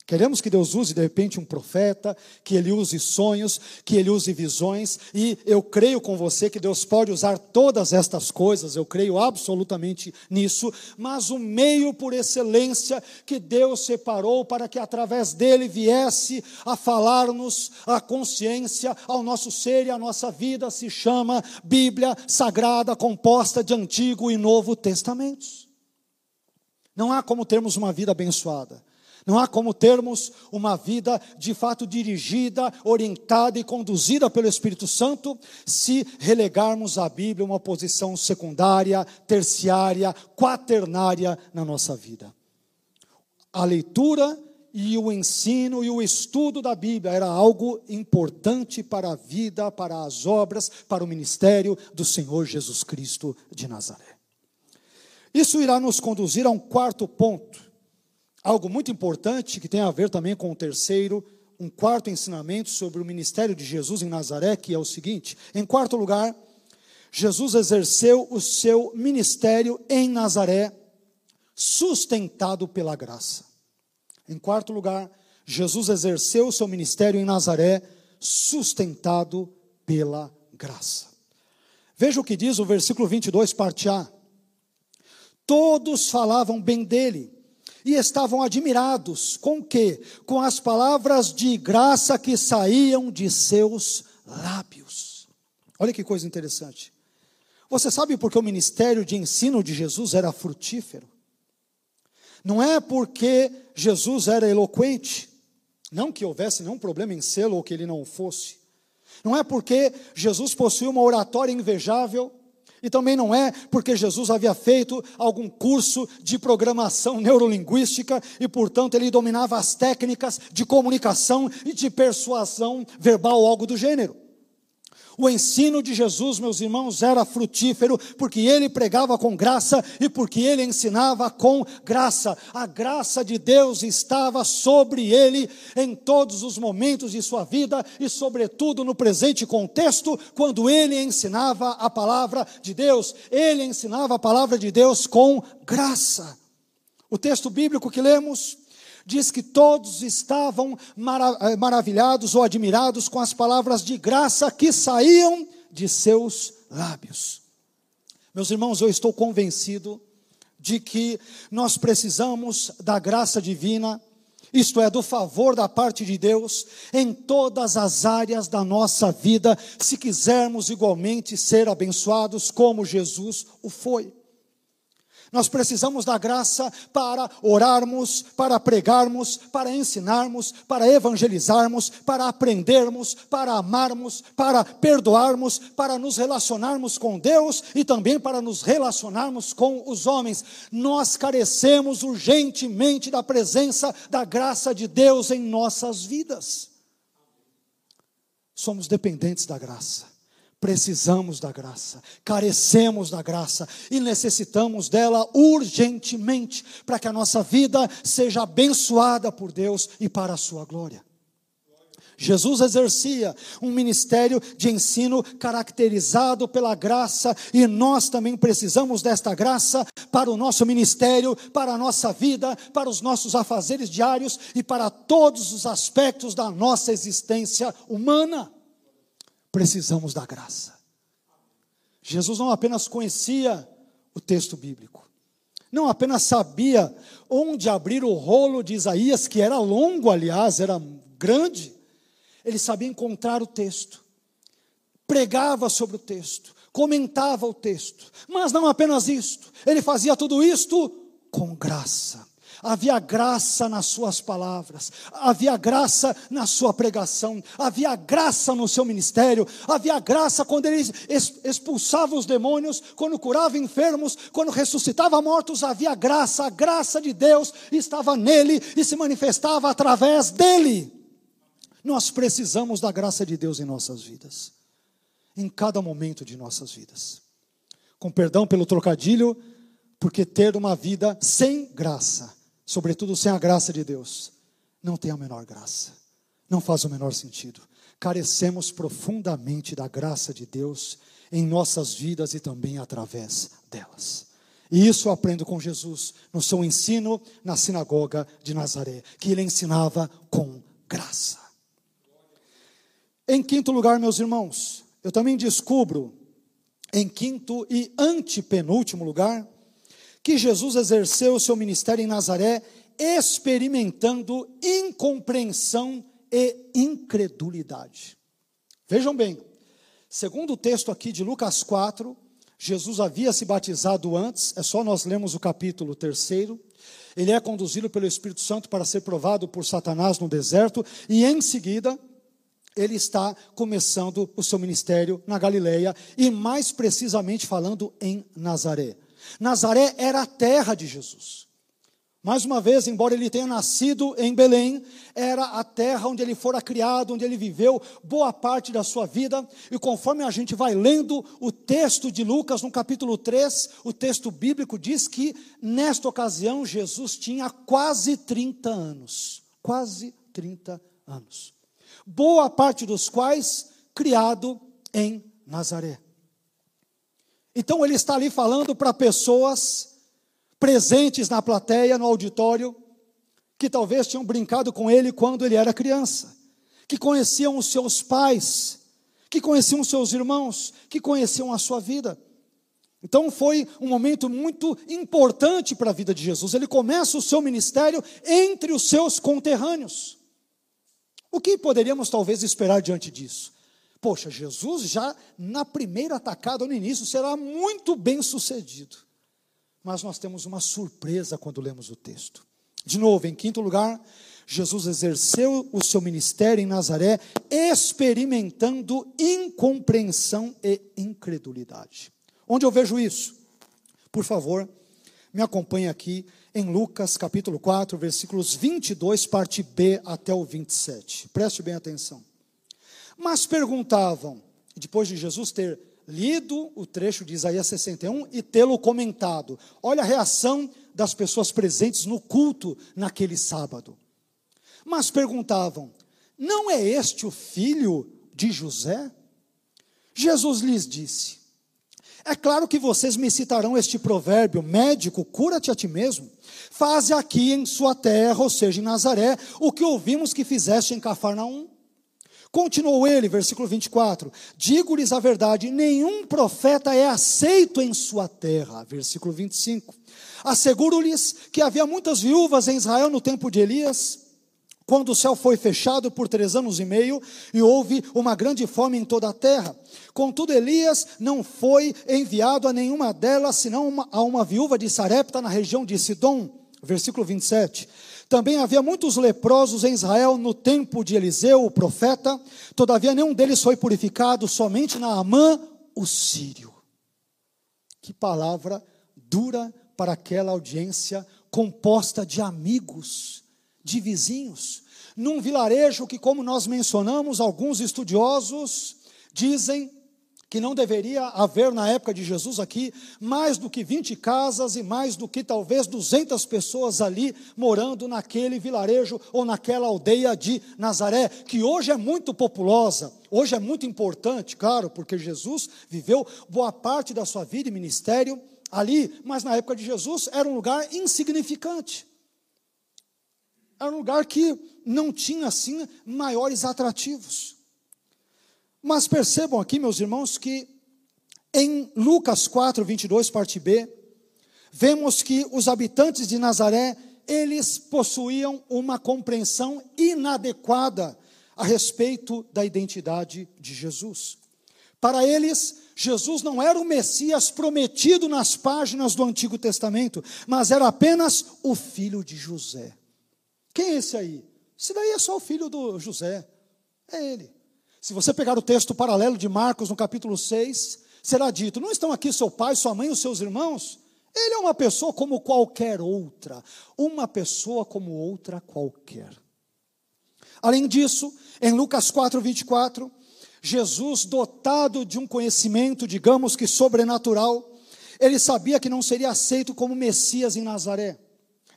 Queremos que Deus use de repente um profeta, que ele use sonhos, que ele use visões, e eu creio com você que Deus pode usar todas estas coisas, eu creio absolutamente nisso, mas o meio por excelência que Deus separou para que através dele viesse a falar-nos a consciência, ao nosso ser e à nossa vida se chama Bíblia Sagrada, composta de Antigo e Novo Testamentos. Não há como termos uma vida abençoada não há como termos uma vida de fato dirigida, orientada e conduzida pelo Espírito Santo se relegarmos a Bíblia uma posição secundária, terciária, quaternária na nossa vida. A leitura e o ensino e o estudo da Bíblia era algo importante para a vida, para as obras, para o ministério do Senhor Jesus Cristo de Nazaré. Isso irá nos conduzir a um quarto ponto algo muito importante que tem a ver também com o terceiro, um quarto ensinamento sobre o ministério de Jesus em Nazaré, que é o seguinte: em quarto lugar, Jesus exerceu o seu ministério em Nazaré, sustentado pela graça. Em quarto lugar, Jesus exerceu o seu ministério em Nazaré, sustentado pela graça. Veja o que diz o versículo 22, parte A. Todos falavam bem dele e estavam admirados com que? Com as palavras de graça que saíam de seus lábios. Olha que coisa interessante. Você sabe por que o ministério de ensino de Jesus era frutífero? Não é porque Jesus era eloquente, não que houvesse nenhum problema em sê-lo ou que ele não o fosse. Não é porque Jesus possuía uma oratória invejável, e também não é porque Jesus havia feito algum curso de programação neurolinguística e, portanto, ele dominava as técnicas de comunicação e de persuasão verbal algo do gênero. O ensino de Jesus, meus irmãos, era frutífero porque ele pregava com graça e porque ele ensinava com graça. A graça de Deus estava sobre ele em todos os momentos de sua vida e, sobretudo, no presente contexto, quando ele ensinava a palavra de Deus. Ele ensinava a palavra de Deus com graça. O texto bíblico que lemos diz que todos estavam eh, maravilhados ou admirados com as palavras de graça que saíam de seus lábios. Meus irmãos, eu estou convencido de que nós precisamos da graça divina, isto é, do favor da parte de Deus, em todas as áreas da nossa vida, se quisermos igualmente ser abençoados como Jesus o foi. Nós precisamos da graça para orarmos, para pregarmos, para ensinarmos, para evangelizarmos, para aprendermos, para amarmos, para perdoarmos, para nos relacionarmos com Deus e também para nos relacionarmos com os homens. Nós carecemos urgentemente da presença da graça de Deus em nossas vidas. Somos dependentes da graça. Precisamos da graça, carecemos da graça e necessitamos dela urgentemente para que a nossa vida seja abençoada por Deus e para a sua glória. Jesus exercia um ministério de ensino caracterizado pela graça e nós também precisamos desta graça para o nosso ministério, para a nossa vida, para os nossos afazeres diários e para todos os aspectos da nossa existência humana precisamos da graça. Jesus não apenas conhecia o texto bíblico, não apenas sabia onde abrir o rolo de Isaías, que era longo, aliás, era grande, ele sabia encontrar o texto, pregava sobre o texto, comentava o texto, mas não apenas isto, ele fazia tudo isto com graça havia graça nas suas palavras, havia graça na sua pregação, havia graça no seu ministério, havia graça quando ele expulsava os demônios, quando curava enfermos, quando ressuscitava mortos, havia graça, a graça de Deus estava nele e se manifestava através dele. Nós precisamos da graça de Deus em nossas vidas, em cada momento de nossas vidas. Com perdão pelo trocadilho, porque ter uma vida sem graça sobretudo sem a graça de Deus, não tem a menor graça, não faz o menor sentido. Carecemos profundamente da graça de Deus em nossas vidas e também através delas. E isso eu aprendo com Jesus no seu ensino na sinagoga de Nazaré, que ele ensinava com graça. Em quinto lugar, meus irmãos, eu também descubro, em quinto e antepenúltimo lugar, que Jesus exerceu o seu ministério em Nazaré, experimentando incompreensão e incredulidade. Vejam bem, segundo o texto aqui de Lucas 4, Jesus havia se batizado antes, é só nós lemos o capítulo 3. Ele é conduzido pelo Espírito Santo para ser provado por Satanás no deserto, e em seguida, ele está começando o seu ministério na Galileia, e mais precisamente falando em Nazaré. Nazaré era a terra de Jesus. Mais uma vez, embora ele tenha nascido em Belém, era a terra onde ele fora criado, onde ele viveu boa parte da sua vida. E conforme a gente vai lendo o texto de Lucas, no capítulo 3, o texto bíblico diz que nesta ocasião Jesus tinha quase 30 anos. Quase 30 anos. Boa parte dos quais criado em Nazaré. Então ele está ali falando para pessoas presentes na plateia, no auditório, que talvez tinham brincado com ele quando ele era criança, que conheciam os seus pais, que conheciam os seus irmãos, que conheciam a sua vida. Então foi um momento muito importante para a vida de Jesus. Ele começa o seu ministério entre os seus conterrâneos. O que poderíamos talvez esperar diante disso? Poxa, Jesus já na primeira atacada, no início, será muito bem sucedido. Mas nós temos uma surpresa quando lemos o texto. De novo, em quinto lugar, Jesus exerceu o seu ministério em Nazaré, experimentando incompreensão e incredulidade. Onde eu vejo isso? Por favor, me acompanhe aqui em Lucas capítulo 4, versículos 22, parte B até o 27. Preste bem atenção. Mas perguntavam, depois de Jesus ter lido o trecho de Isaías 61 e tê-lo comentado, olha a reação das pessoas presentes no culto naquele sábado. Mas perguntavam: Não é este o filho de José? Jesus lhes disse: É claro que vocês me citarão este provérbio: médico, cura-te a ti mesmo. Faze aqui em sua terra, ou seja, em Nazaré, o que ouvimos que fizeste em Cafarnaum. Continuou ele, versículo 24: Digo-lhes a verdade, nenhum profeta é aceito em sua terra. Versículo 25. Asseguro-lhes que havia muitas viúvas em Israel no tempo de Elias, quando o céu foi fechado por três anos e meio e houve uma grande fome em toda a terra. Contudo, Elias não foi enviado a nenhuma delas, senão uma, a uma viúva de Sarepta, na região de Sidom. Versículo 27. Também havia muitos leprosos em Israel no tempo de Eliseu, o profeta, todavia nenhum deles foi purificado, somente Naamã, o sírio. Que palavra dura para aquela audiência composta de amigos, de vizinhos, num vilarejo que, como nós mencionamos, alguns estudiosos dizem que não deveria haver na época de Jesus aqui mais do que 20 casas e mais do que talvez 200 pessoas ali morando naquele vilarejo ou naquela aldeia de Nazaré, que hoje é muito populosa, hoje é muito importante, claro, porque Jesus viveu boa parte da sua vida e ministério ali, mas na época de Jesus era um lugar insignificante. Era um lugar que não tinha assim maiores atrativos. Mas percebam aqui, meus irmãos, que em Lucas 4, 22, parte B, vemos que os habitantes de Nazaré, eles possuíam uma compreensão inadequada a respeito da identidade de Jesus. Para eles, Jesus não era o Messias prometido nas páginas do Antigo Testamento, mas era apenas o filho de José. Quem é esse aí? Esse daí é só o filho do José. É ele. Se você pegar o texto paralelo de Marcos, no capítulo 6, será dito: Não estão aqui seu pai, sua mãe os seus irmãos? Ele é uma pessoa como qualquer outra, uma pessoa como outra qualquer. Além disso, em Lucas 4, 24, Jesus, dotado de um conhecimento, digamos que sobrenatural, ele sabia que não seria aceito como Messias em Nazaré.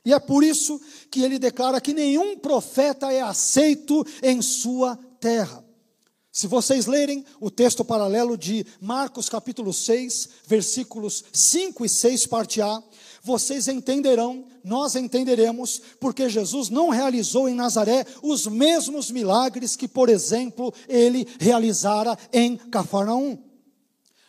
E é por isso que ele declara que nenhum profeta é aceito em sua terra. Se vocês lerem o texto paralelo de Marcos capítulo 6, versículos 5 e 6, parte A, vocês entenderão, nós entenderemos, porque Jesus não realizou em Nazaré os mesmos milagres que, por exemplo, ele realizara em Cafarnaum.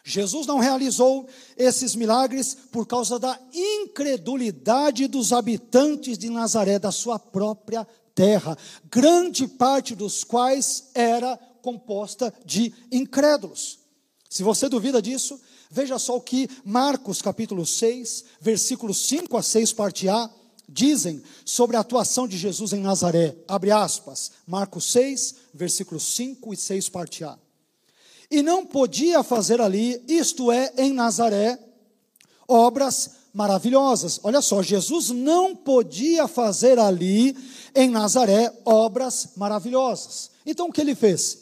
Jesus não realizou esses milagres por causa da incredulidade dos habitantes de Nazaré, da sua própria terra, grande parte dos quais era composta de incrédulos. Se você duvida disso, veja só o que Marcos capítulo 6, versículos 5 a 6, parte A, dizem sobre a atuação de Jesus em Nazaré. Abre aspas. Marcos 6, versículos 5 e 6, parte A. E não podia fazer ali, isto é, em Nazaré, obras maravilhosas. Olha só, Jesus não podia fazer ali, em Nazaré, obras maravilhosas. Então o que ele fez?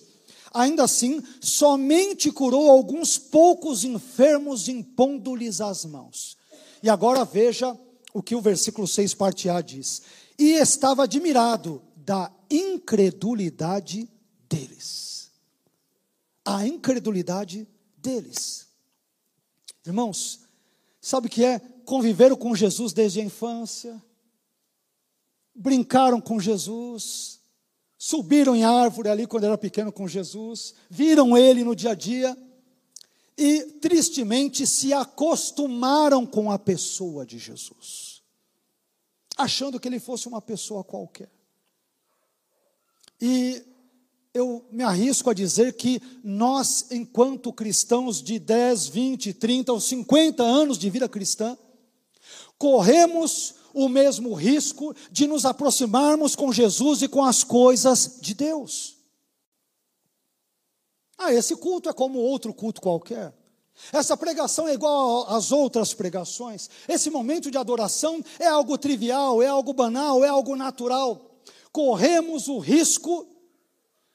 Ainda assim, somente curou alguns poucos enfermos, impondo-lhes as mãos. E agora veja o que o versículo 6, parte A diz: E estava admirado da incredulidade deles. A incredulidade deles. Irmãos, sabe o que é? Conviveram com Jesus desde a infância, brincaram com Jesus, subiram em árvore ali quando era pequeno com Jesus, viram ele no dia a dia e tristemente se acostumaram com a pessoa de Jesus, achando que ele fosse uma pessoa qualquer. E eu me arrisco a dizer que nós, enquanto cristãos de 10, 20, 30 ou 50 anos de vida cristã, corremos o mesmo risco de nos aproximarmos com Jesus e com as coisas de Deus. Ah, esse culto é como outro culto qualquer. Essa pregação é igual às outras pregações. Esse momento de adoração é algo trivial, é algo banal, é algo natural. Corremos o risco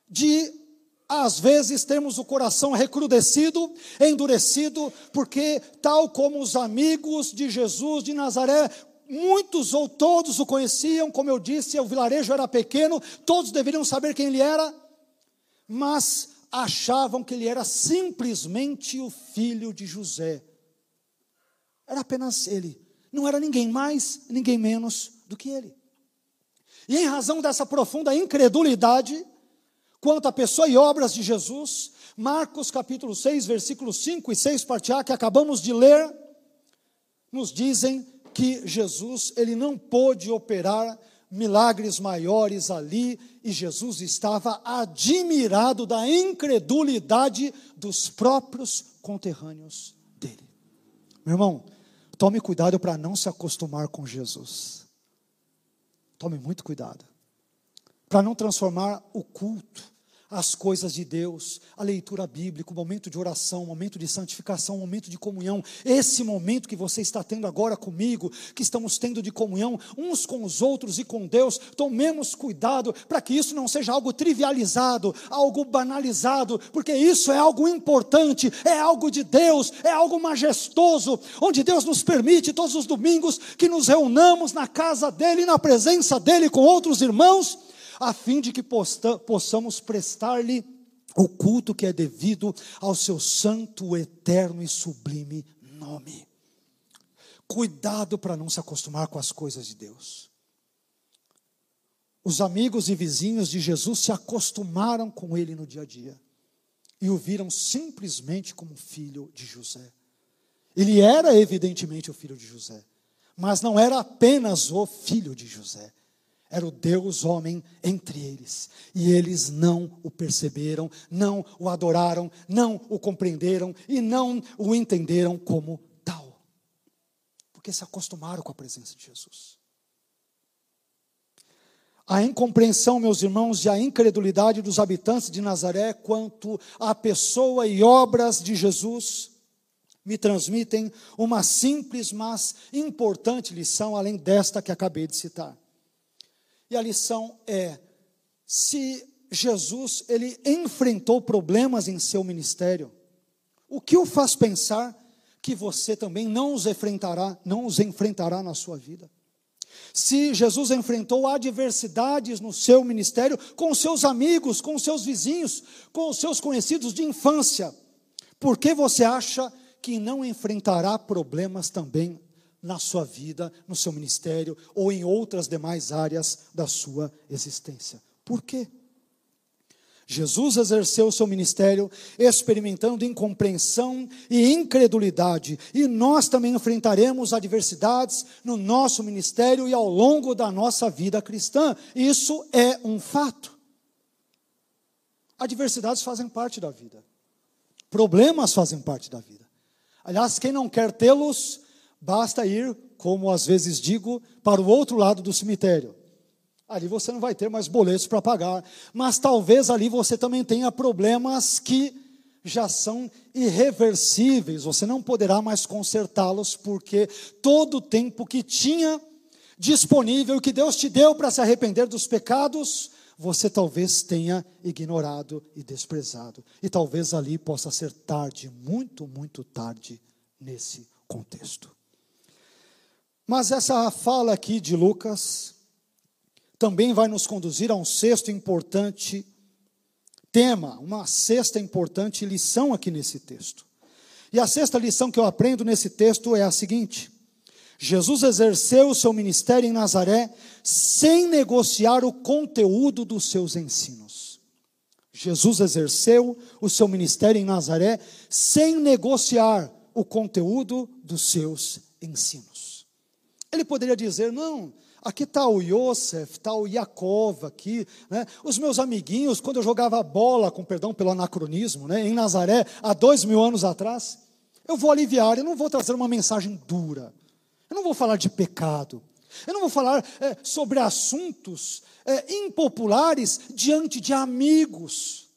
de às vezes temos o coração recrudescido, endurecido, porque, tal como os amigos de Jesus de Nazaré, muitos ou todos o conheciam, como eu disse, o vilarejo era pequeno, todos deveriam saber quem ele era, mas achavam que ele era simplesmente o filho de José. Era apenas ele, não era ninguém mais, ninguém menos do que ele. E em razão dessa profunda incredulidade, quanto à pessoa e obras de Jesus. Marcos capítulo 6, versículos 5 e 6, parte A, que acabamos de ler, nos dizem que Jesus, ele não pôde operar milagres maiores ali, e Jesus estava admirado da incredulidade dos próprios conterrâneos dele. Meu irmão, tome cuidado para não se acostumar com Jesus. Tome muito cuidado. Para não transformar o culto as coisas de Deus, a leitura bíblica, o momento de oração, o momento de santificação, o momento de comunhão, esse momento que você está tendo agora comigo, que estamos tendo de comunhão uns com os outros e com Deus, tomemos cuidado para que isso não seja algo trivializado, algo banalizado, porque isso é algo importante, é algo de Deus, é algo majestoso, onde Deus nos permite todos os domingos que nos reunamos na casa dEle, na presença dEle com outros irmãos a fim de que possamos prestar-lhe o culto que é devido ao seu santo, eterno e sublime nome. Cuidado para não se acostumar com as coisas de Deus. Os amigos e vizinhos de Jesus se acostumaram com ele no dia a dia e o viram simplesmente como filho de José. Ele era evidentemente o filho de José, mas não era apenas o filho de José era o Deus homem entre eles. E eles não o perceberam, não o adoraram, não o compreenderam e não o entenderam como tal. Porque se acostumaram com a presença de Jesus. A incompreensão, meus irmãos, e a incredulidade dos habitantes de Nazaré quanto à pessoa e obras de Jesus me transmitem uma simples, mas importante lição, além desta que acabei de citar. E a lição é: se Jesus ele enfrentou problemas em seu ministério, o que o faz pensar que você também não os enfrentará, não os enfrentará na sua vida? Se Jesus enfrentou adversidades no seu ministério com seus amigos, com seus vizinhos, com os seus conhecidos de infância, por que você acha que não enfrentará problemas também na sua vida, no seu ministério ou em outras demais áreas da sua existência. Por quê? Jesus exerceu o seu ministério experimentando incompreensão e incredulidade, e nós também enfrentaremos adversidades no nosso ministério e ao longo da nossa vida cristã. Isso é um fato. Adversidades fazem parte da vida. Problemas fazem parte da vida. Aliás, quem não quer tê-los Basta ir, como às vezes digo, para o outro lado do cemitério. Ali você não vai ter mais boletos para pagar, mas talvez ali você também tenha problemas que já são irreversíveis, você não poderá mais consertá-los, porque todo o tempo que tinha disponível, que Deus te deu para se arrepender dos pecados, você talvez tenha ignorado e desprezado. E talvez ali possa ser tarde, muito, muito tarde, nesse contexto. Mas essa fala aqui de Lucas também vai nos conduzir a um sexto importante tema, uma sexta importante lição aqui nesse texto. E a sexta lição que eu aprendo nesse texto é a seguinte: Jesus exerceu o seu ministério em Nazaré sem negociar o conteúdo dos seus ensinos. Jesus exerceu o seu ministério em Nazaré sem negociar o conteúdo dos seus ensinos. Ele poderia dizer: não, aqui está o Yosef, está o Yaakov aqui, né? os meus amiguinhos, quando eu jogava bola, com perdão pelo anacronismo, né? em Nazaré, há dois mil anos atrás, eu vou aliviar, eu não vou trazer uma mensagem dura, eu não vou falar de pecado, eu não vou falar é, sobre assuntos é, impopulares diante de amigos.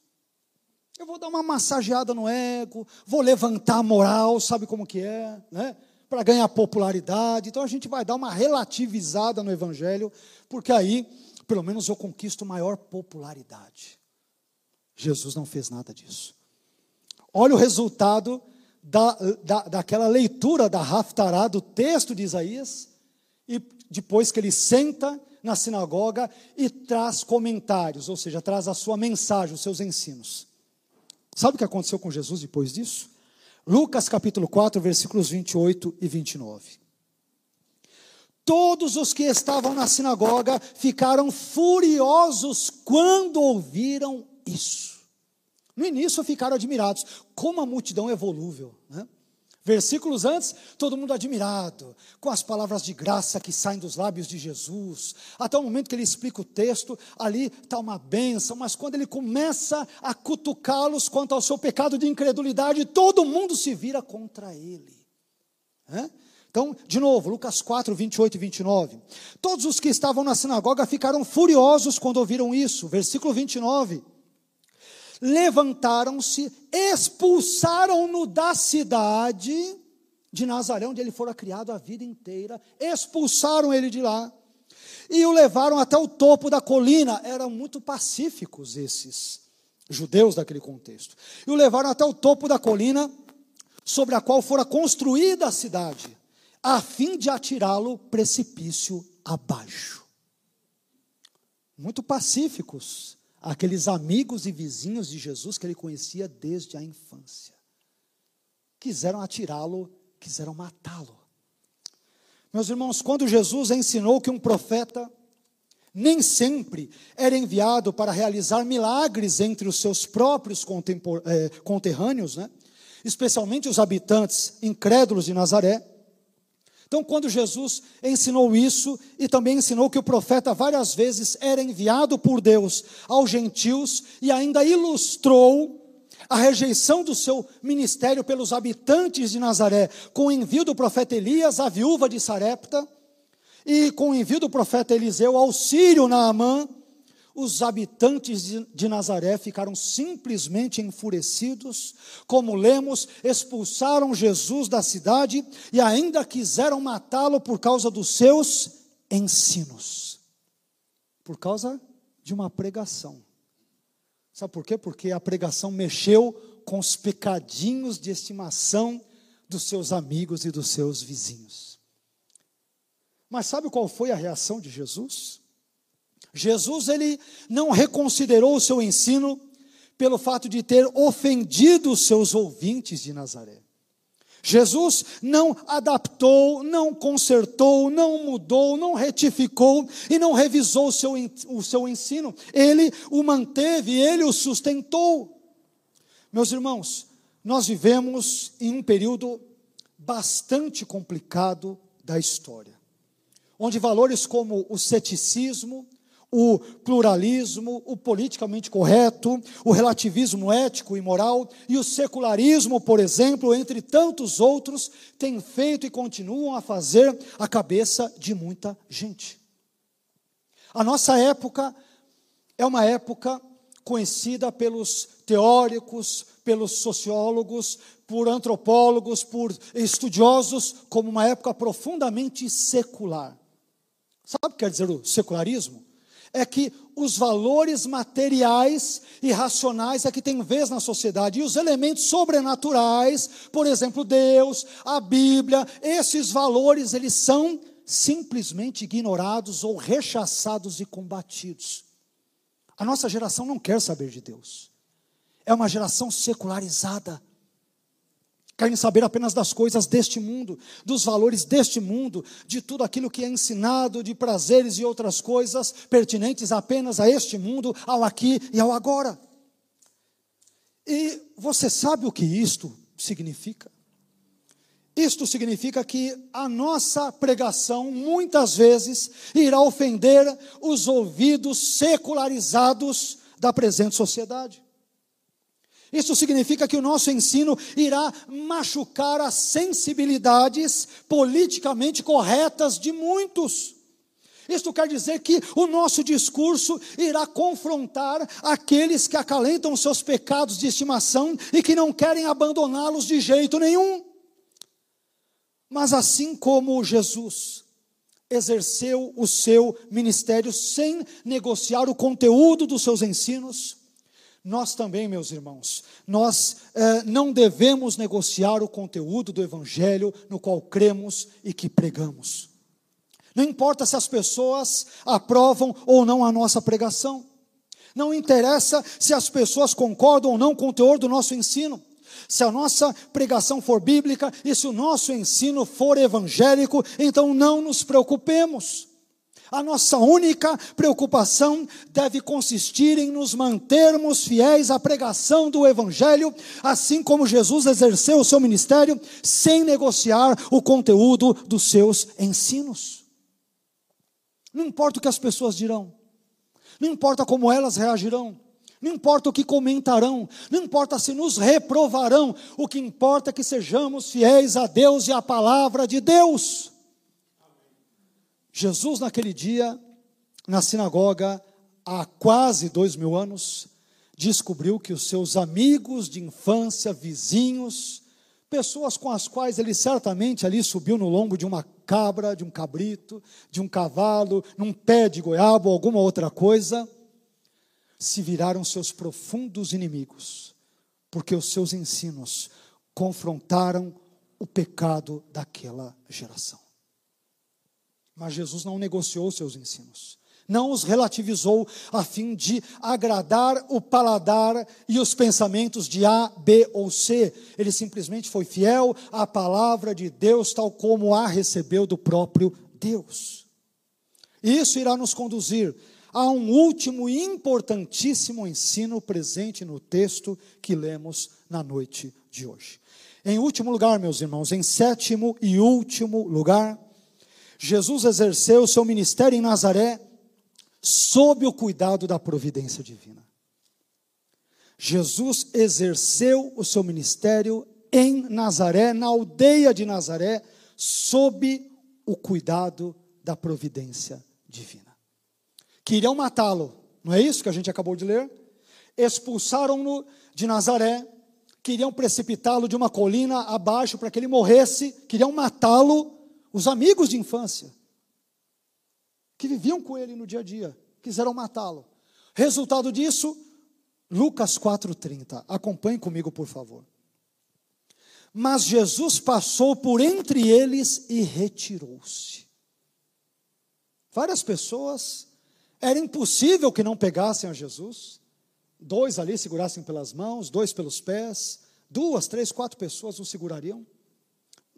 Eu vou dar uma massageada no ego, vou levantar a moral, sabe como que é, né? Para ganhar popularidade. Então a gente vai dar uma relativizada no Evangelho, porque aí, pelo menos, eu conquisto maior popularidade. Jesus não fez nada disso. Olha o resultado da, da, daquela leitura da Haftará, do texto de Isaías, e depois que ele senta na sinagoga e traz comentários, ou seja, traz a sua mensagem, os seus ensinos. Sabe o que aconteceu com Jesus depois disso? Lucas capítulo 4, versículos 28 e 29. Todos os que estavam na sinagoga ficaram furiosos quando ouviram isso. No início ficaram admirados, como a multidão é volúvel. Né? Versículos antes, todo mundo admirado, com as palavras de graça que saem dos lábios de Jesus. Até o momento que ele explica o texto, ali está uma bênção, mas quando ele começa a cutucá-los quanto ao seu pecado de incredulidade, todo mundo se vira contra ele. Então, de novo, Lucas 4, 28 e 29. Todos os que estavam na sinagoga ficaram furiosos quando ouviram isso. Versículo 29 levantaram-se, expulsaram-no da cidade de Nazaré, onde ele fora criado a vida inteira, expulsaram ele de lá e o levaram até o topo da colina. Eram muito pacíficos esses judeus daquele contexto. E o levaram até o topo da colina sobre a qual fora construída a cidade, a fim de atirá-lo precipício abaixo. Muito pacíficos aqueles amigos e vizinhos de Jesus que ele conhecia desde a infância. Quiseram atirá-lo, quiseram matá-lo. Meus irmãos, quando Jesus ensinou que um profeta nem sempre era enviado para realizar milagres entre os seus próprios eh, conterrâneos, né? especialmente os habitantes incrédulos de Nazaré, então, quando Jesus ensinou isso, e também ensinou que o profeta várias vezes era enviado por Deus aos gentios, e ainda ilustrou a rejeição do seu ministério pelos habitantes de Nazaré, com o envio do profeta Elias à viúva de Sarepta, e com o envio do profeta Eliseu ao Sírio Naamã, os habitantes de Nazaré ficaram simplesmente enfurecidos, como lemos, expulsaram Jesus da cidade e ainda quiseram matá-lo por causa dos seus ensinos, por causa de uma pregação. Sabe por quê? Porque a pregação mexeu com os pecadinhos de estimação dos seus amigos e dos seus vizinhos. Mas sabe qual foi a reação de Jesus? Jesus ele não reconsiderou o seu ensino pelo fato de ter ofendido os seus ouvintes de Nazaré. Jesus não adaptou, não consertou, não mudou, não retificou e não revisou o seu, o seu ensino. Ele o manteve, ele o sustentou. Meus irmãos, nós vivemos em um período bastante complicado da história, onde valores como o ceticismo, o pluralismo, o politicamente correto, o relativismo ético e moral e o secularismo, por exemplo, entre tantos outros, têm feito e continuam a fazer a cabeça de muita gente. A nossa época é uma época conhecida pelos teóricos, pelos sociólogos, por antropólogos, por estudiosos, como uma época profundamente secular. Sabe o que quer dizer o secularismo? É que os valores materiais e racionais é que tem vez na sociedade, e os elementos sobrenaturais, por exemplo, Deus, a Bíblia, esses valores, eles são simplesmente ignorados ou rechaçados e combatidos. A nossa geração não quer saber de Deus. É uma geração secularizada querem saber apenas das coisas deste mundo, dos valores deste mundo, de tudo aquilo que é ensinado, de prazeres e outras coisas pertinentes apenas a este mundo, ao aqui e ao agora. E você sabe o que isto significa? Isto significa que a nossa pregação muitas vezes irá ofender os ouvidos secularizados da presente sociedade. Isso significa que o nosso ensino irá machucar as sensibilidades politicamente corretas de muitos. Isto quer dizer que o nosso discurso irá confrontar aqueles que acalentam seus pecados de estimação e que não querem abandoná-los de jeito nenhum. Mas assim como Jesus exerceu o seu ministério sem negociar o conteúdo dos seus ensinos, nós também, meus irmãos, nós eh, não devemos negociar o conteúdo do Evangelho no qual cremos e que pregamos. Não importa se as pessoas aprovam ou não a nossa pregação. Não interessa se as pessoas concordam ou não com o teor do nosso ensino. Se a nossa pregação for bíblica e se o nosso ensino for evangélico, então não nos preocupemos. A nossa única preocupação deve consistir em nos mantermos fiéis à pregação do Evangelho, assim como Jesus exerceu o seu ministério sem negociar o conteúdo dos seus ensinos. Não importa o que as pessoas dirão, não importa como elas reagirão, não importa o que comentarão, não importa se nos reprovarão, o que importa é que sejamos fiéis a Deus e à palavra de Deus. Jesus, naquele dia, na sinagoga, há quase dois mil anos, descobriu que os seus amigos de infância, vizinhos, pessoas com as quais ele certamente ali subiu no lombo de uma cabra, de um cabrito, de um cavalo, num pé de goiaba ou alguma outra coisa, se viraram seus profundos inimigos, porque os seus ensinos confrontaram o pecado daquela geração. Mas Jesus não negociou seus ensinos, não os relativizou a fim de agradar o paladar e os pensamentos de A, B ou C. Ele simplesmente foi fiel à palavra de Deus, tal como a recebeu do próprio Deus. Isso irá nos conduzir a um último e importantíssimo ensino presente no texto que lemos na noite de hoje. Em último lugar, meus irmãos, em sétimo e último lugar, Jesus exerceu o seu ministério em Nazaré sob o cuidado da providência divina. Jesus exerceu o seu ministério em Nazaré, na aldeia de Nazaré, sob o cuidado da providência divina. Queriam matá-lo, não é isso que a gente acabou de ler? Expulsaram-no de Nazaré, queriam precipitá-lo de uma colina abaixo para que ele morresse, queriam matá-lo os amigos de infância, que viviam com ele no dia a dia, quiseram matá-lo. Resultado disso, Lucas 4,30. Acompanhe comigo, por favor. Mas Jesus passou por entre eles e retirou-se. Várias pessoas, era impossível que não pegassem a Jesus. Dois ali segurassem pelas mãos, dois pelos pés, duas, três, quatro pessoas o segurariam.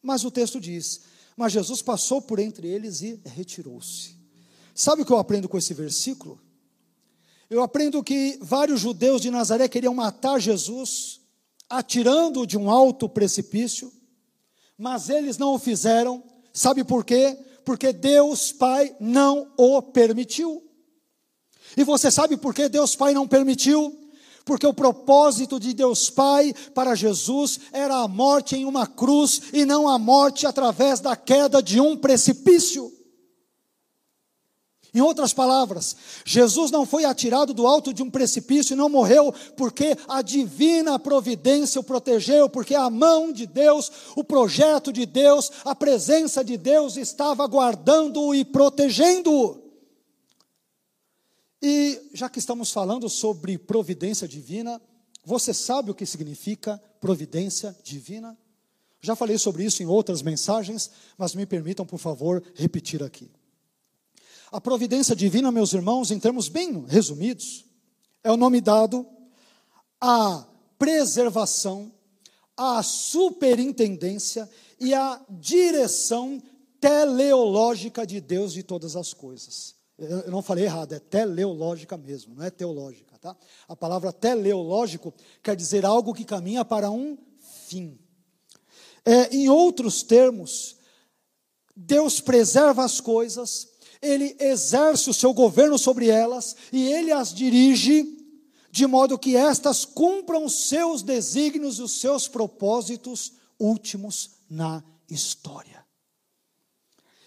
Mas o texto diz: mas Jesus passou por entre eles e retirou-se. Sabe o que eu aprendo com esse versículo? Eu aprendo que vários judeus de Nazaré queriam matar Jesus, atirando-o de um alto precipício, mas eles não o fizeram. Sabe por quê? Porque Deus Pai não o permitiu. E você sabe por que Deus Pai não permitiu? Porque o propósito de Deus Pai para Jesus era a morte em uma cruz e não a morte através da queda de um precipício. Em outras palavras, Jesus não foi atirado do alto de um precipício e não morreu porque a divina providência o protegeu, porque a mão de Deus, o projeto de Deus, a presença de Deus estava guardando-o e protegendo-o. E já que estamos falando sobre providência divina, você sabe o que significa providência divina? Já falei sobre isso em outras mensagens, mas me permitam, por favor, repetir aqui. A providência divina, meus irmãos, em termos bem resumidos, é o nome dado à preservação, à superintendência e à direção teleológica de Deus de todas as coisas. Eu não falei errado, é teleológica mesmo, não é teológica, tá? A palavra teleológico quer dizer algo que caminha para um fim. É, em outros termos, Deus preserva as coisas, Ele exerce o seu governo sobre elas e Ele as dirige de modo que estas cumpram seus desígnios e os seus propósitos últimos na história.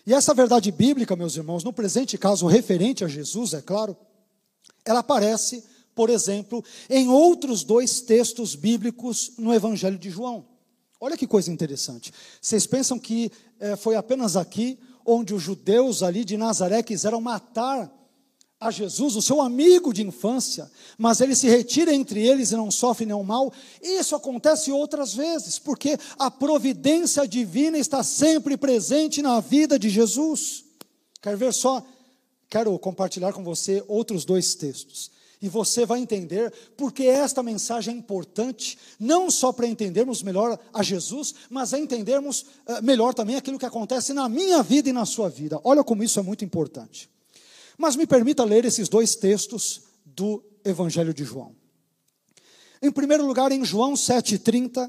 E essa verdade bíblica, meus irmãos, no presente caso referente a Jesus, é claro, ela aparece, por exemplo, em outros dois textos bíblicos no Evangelho de João. Olha que coisa interessante. Vocês pensam que é, foi apenas aqui onde os judeus ali de Nazaré quiseram matar a Jesus, o seu amigo de infância, mas ele se retira entre eles e não sofre nenhum mal. Isso acontece outras vezes, porque a providência divina está sempre presente na vida de Jesus. Quer ver só? Quero compartilhar com você outros dois textos. E você vai entender porque esta mensagem é importante, não só para entendermos melhor a Jesus, mas a entendermos uh, melhor também aquilo que acontece na minha vida e na sua vida. Olha como isso é muito importante. Mas me permita ler esses dois textos do Evangelho de João. Em primeiro lugar, em João 7,30,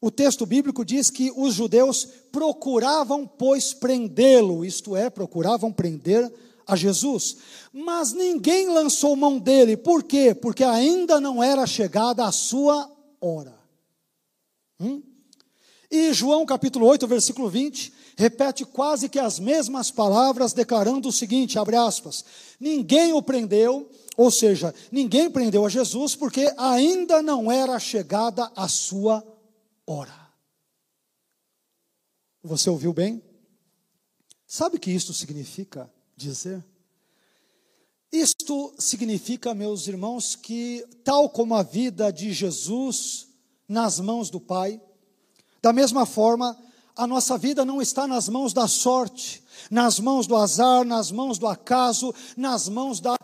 o texto bíblico diz que os judeus procuravam, pois, prendê-lo, isto é, procuravam prender a Jesus, mas ninguém lançou mão dele, por quê? Porque ainda não era chegada a sua hora. Hum? E João capítulo 8, versículo 20, repete quase que as mesmas palavras, declarando o seguinte: abre aspas, ninguém o prendeu, ou seja, ninguém prendeu a Jesus, porque ainda não era chegada a sua hora. Você ouviu bem? Sabe o que isto significa dizer? Isto significa, meus irmãos, que tal como a vida de Jesus nas mãos do Pai, da mesma forma, a nossa vida não está nas mãos da sorte, nas mãos do azar, nas mãos do acaso, nas mãos da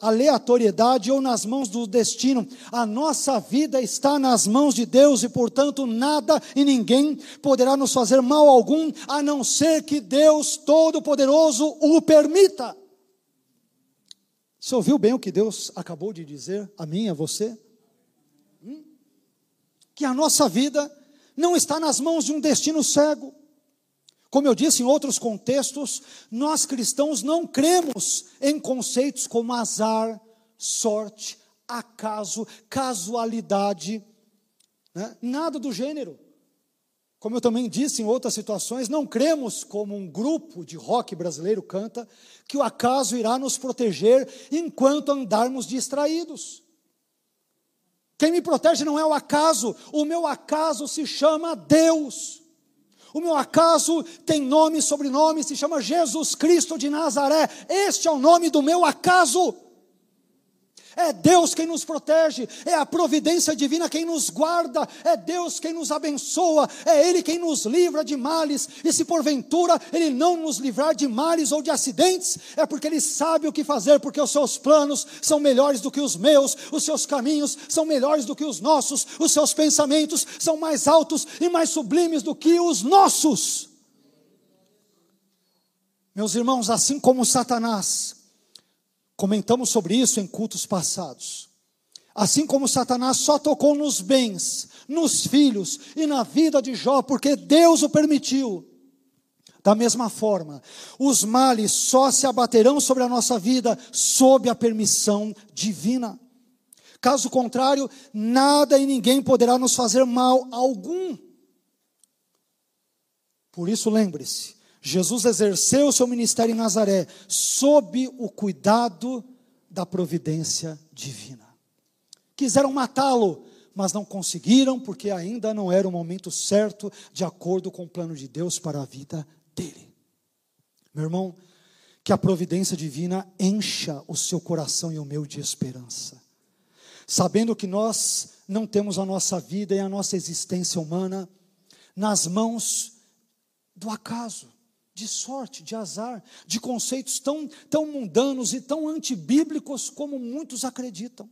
aleatoriedade ou nas mãos do destino. A nossa vida está nas mãos de Deus e, portanto, nada e ninguém poderá nos fazer mal algum, a não ser que Deus Todo-Poderoso o permita. Você ouviu bem o que Deus acabou de dizer a mim, a você? Hum? Que a nossa vida não está nas mãos de um destino cego. Como eu disse em outros contextos, nós cristãos não cremos em conceitos como azar, sorte, acaso, casualidade, né? nada do gênero. Como eu também disse em outras situações, não cremos como um grupo de rock brasileiro canta, que o acaso irá nos proteger enquanto andarmos distraídos. Quem me protege não é o acaso, o meu acaso se chama Deus. O meu acaso tem nome e sobrenome, se chama Jesus Cristo de Nazaré. Este é o nome do meu acaso. É Deus quem nos protege, é a providência divina quem nos guarda, é Deus quem nos abençoa, é Ele quem nos livra de males. E se porventura Ele não nos livrar de males ou de acidentes, é porque Ele sabe o que fazer, porque os seus planos são melhores do que os meus, os seus caminhos são melhores do que os nossos, os seus pensamentos são mais altos e mais sublimes do que os nossos. Meus irmãos, assim como Satanás Comentamos sobre isso em cultos passados. Assim como Satanás só tocou nos bens, nos filhos e na vida de Jó, porque Deus o permitiu. Da mesma forma, os males só se abaterão sobre a nossa vida sob a permissão divina. Caso contrário, nada e ninguém poderá nos fazer mal algum. Por isso, lembre-se: Jesus exerceu o seu ministério em Nazaré sob o cuidado da providência divina. Quiseram matá-lo, mas não conseguiram porque ainda não era o momento certo, de acordo com o plano de Deus para a vida dele. Meu irmão, que a providência divina encha o seu coração e o meu de esperança, sabendo que nós não temos a nossa vida e a nossa existência humana nas mãos do acaso de sorte, de azar, de conceitos tão, tão mundanos e tão antibíblicos como muitos acreditam.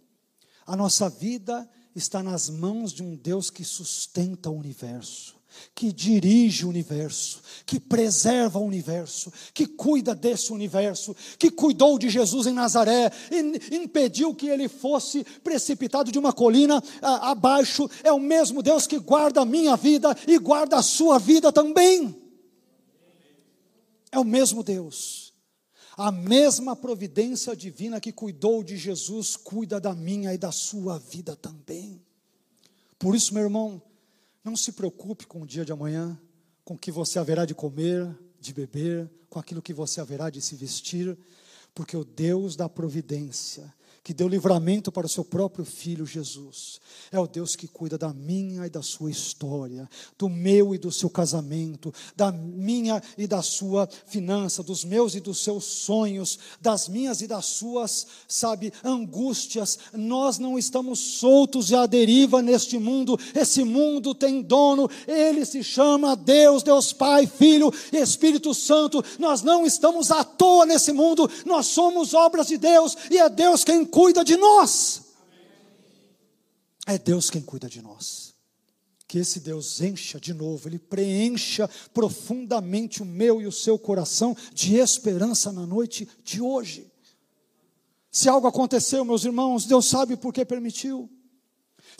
A nossa vida está nas mãos de um Deus que sustenta o universo, que dirige o universo, que preserva o universo, que cuida desse universo, que cuidou de Jesus em Nazaré e impediu que ele fosse precipitado de uma colina a, abaixo. É o mesmo Deus que guarda a minha vida e guarda a sua vida também. É o mesmo Deus. A mesma providência divina que cuidou de Jesus, cuida da minha e da sua vida também. Por isso, meu irmão, não se preocupe com o dia de amanhã, com o que você haverá de comer, de beber, com aquilo que você haverá de se vestir, porque o Deus da providência, que deu livramento para o seu próprio filho Jesus. É o Deus que cuida da minha e da sua história, do meu e do seu casamento, da minha e da sua finança, dos meus e dos seus sonhos, das minhas e das suas, sabe, angústias. Nós não estamos soltos e à deriva neste mundo. Esse mundo tem dono, ele se chama Deus, Deus Pai, Filho e Espírito Santo. Nós não estamos à toa nesse mundo, nós somos obras de Deus e é Deus quem cuida de nós. É Deus quem cuida de nós. Que esse Deus encha de novo, Ele preencha profundamente o meu e o seu coração de esperança na noite de hoje. Se algo aconteceu, meus irmãos, Deus sabe por que permitiu.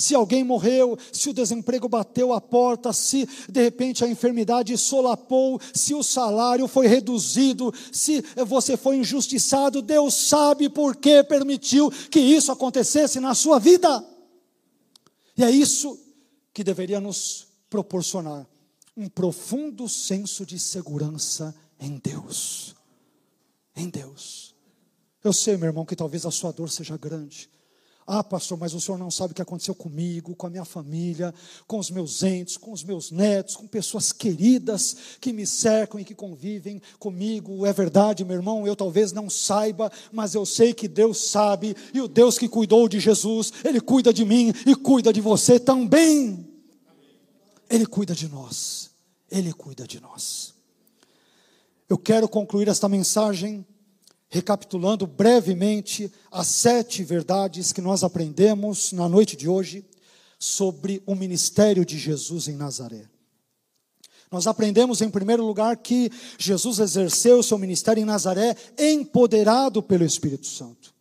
Se alguém morreu, se o desemprego bateu a porta, se de repente a enfermidade solapou, se o salário foi reduzido, se você foi injustiçado, Deus sabe por que permitiu que isso acontecesse na sua vida. E é isso que deveria nos proporcionar um profundo senso de segurança em Deus. Em Deus. Eu sei, meu irmão, que talvez a sua dor seja grande. Ah, pastor, mas o senhor não sabe o que aconteceu comigo, com a minha família, com os meus entes, com os meus netos, com pessoas queridas que me cercam e que convivem comigo. É verdade, meu irmão, eu talvez não saiba, mas eu sei que Deus sabe, e o Deus que cuidou de Jesus, Ele cuida de mim e cuida de você também. Ele cuida de nós, Ele cuida de nós. Eu quero concluir esta mensagem recapitulando brevemente as sete verdades que nós aprendemos na noite de hoje sobre o ministério de Jesus em Nazaré. Nós aprendemos, em primeiro lugar, que Jesus exerceu seu ministério em Nazaré empoderado pelo Espírito Santo.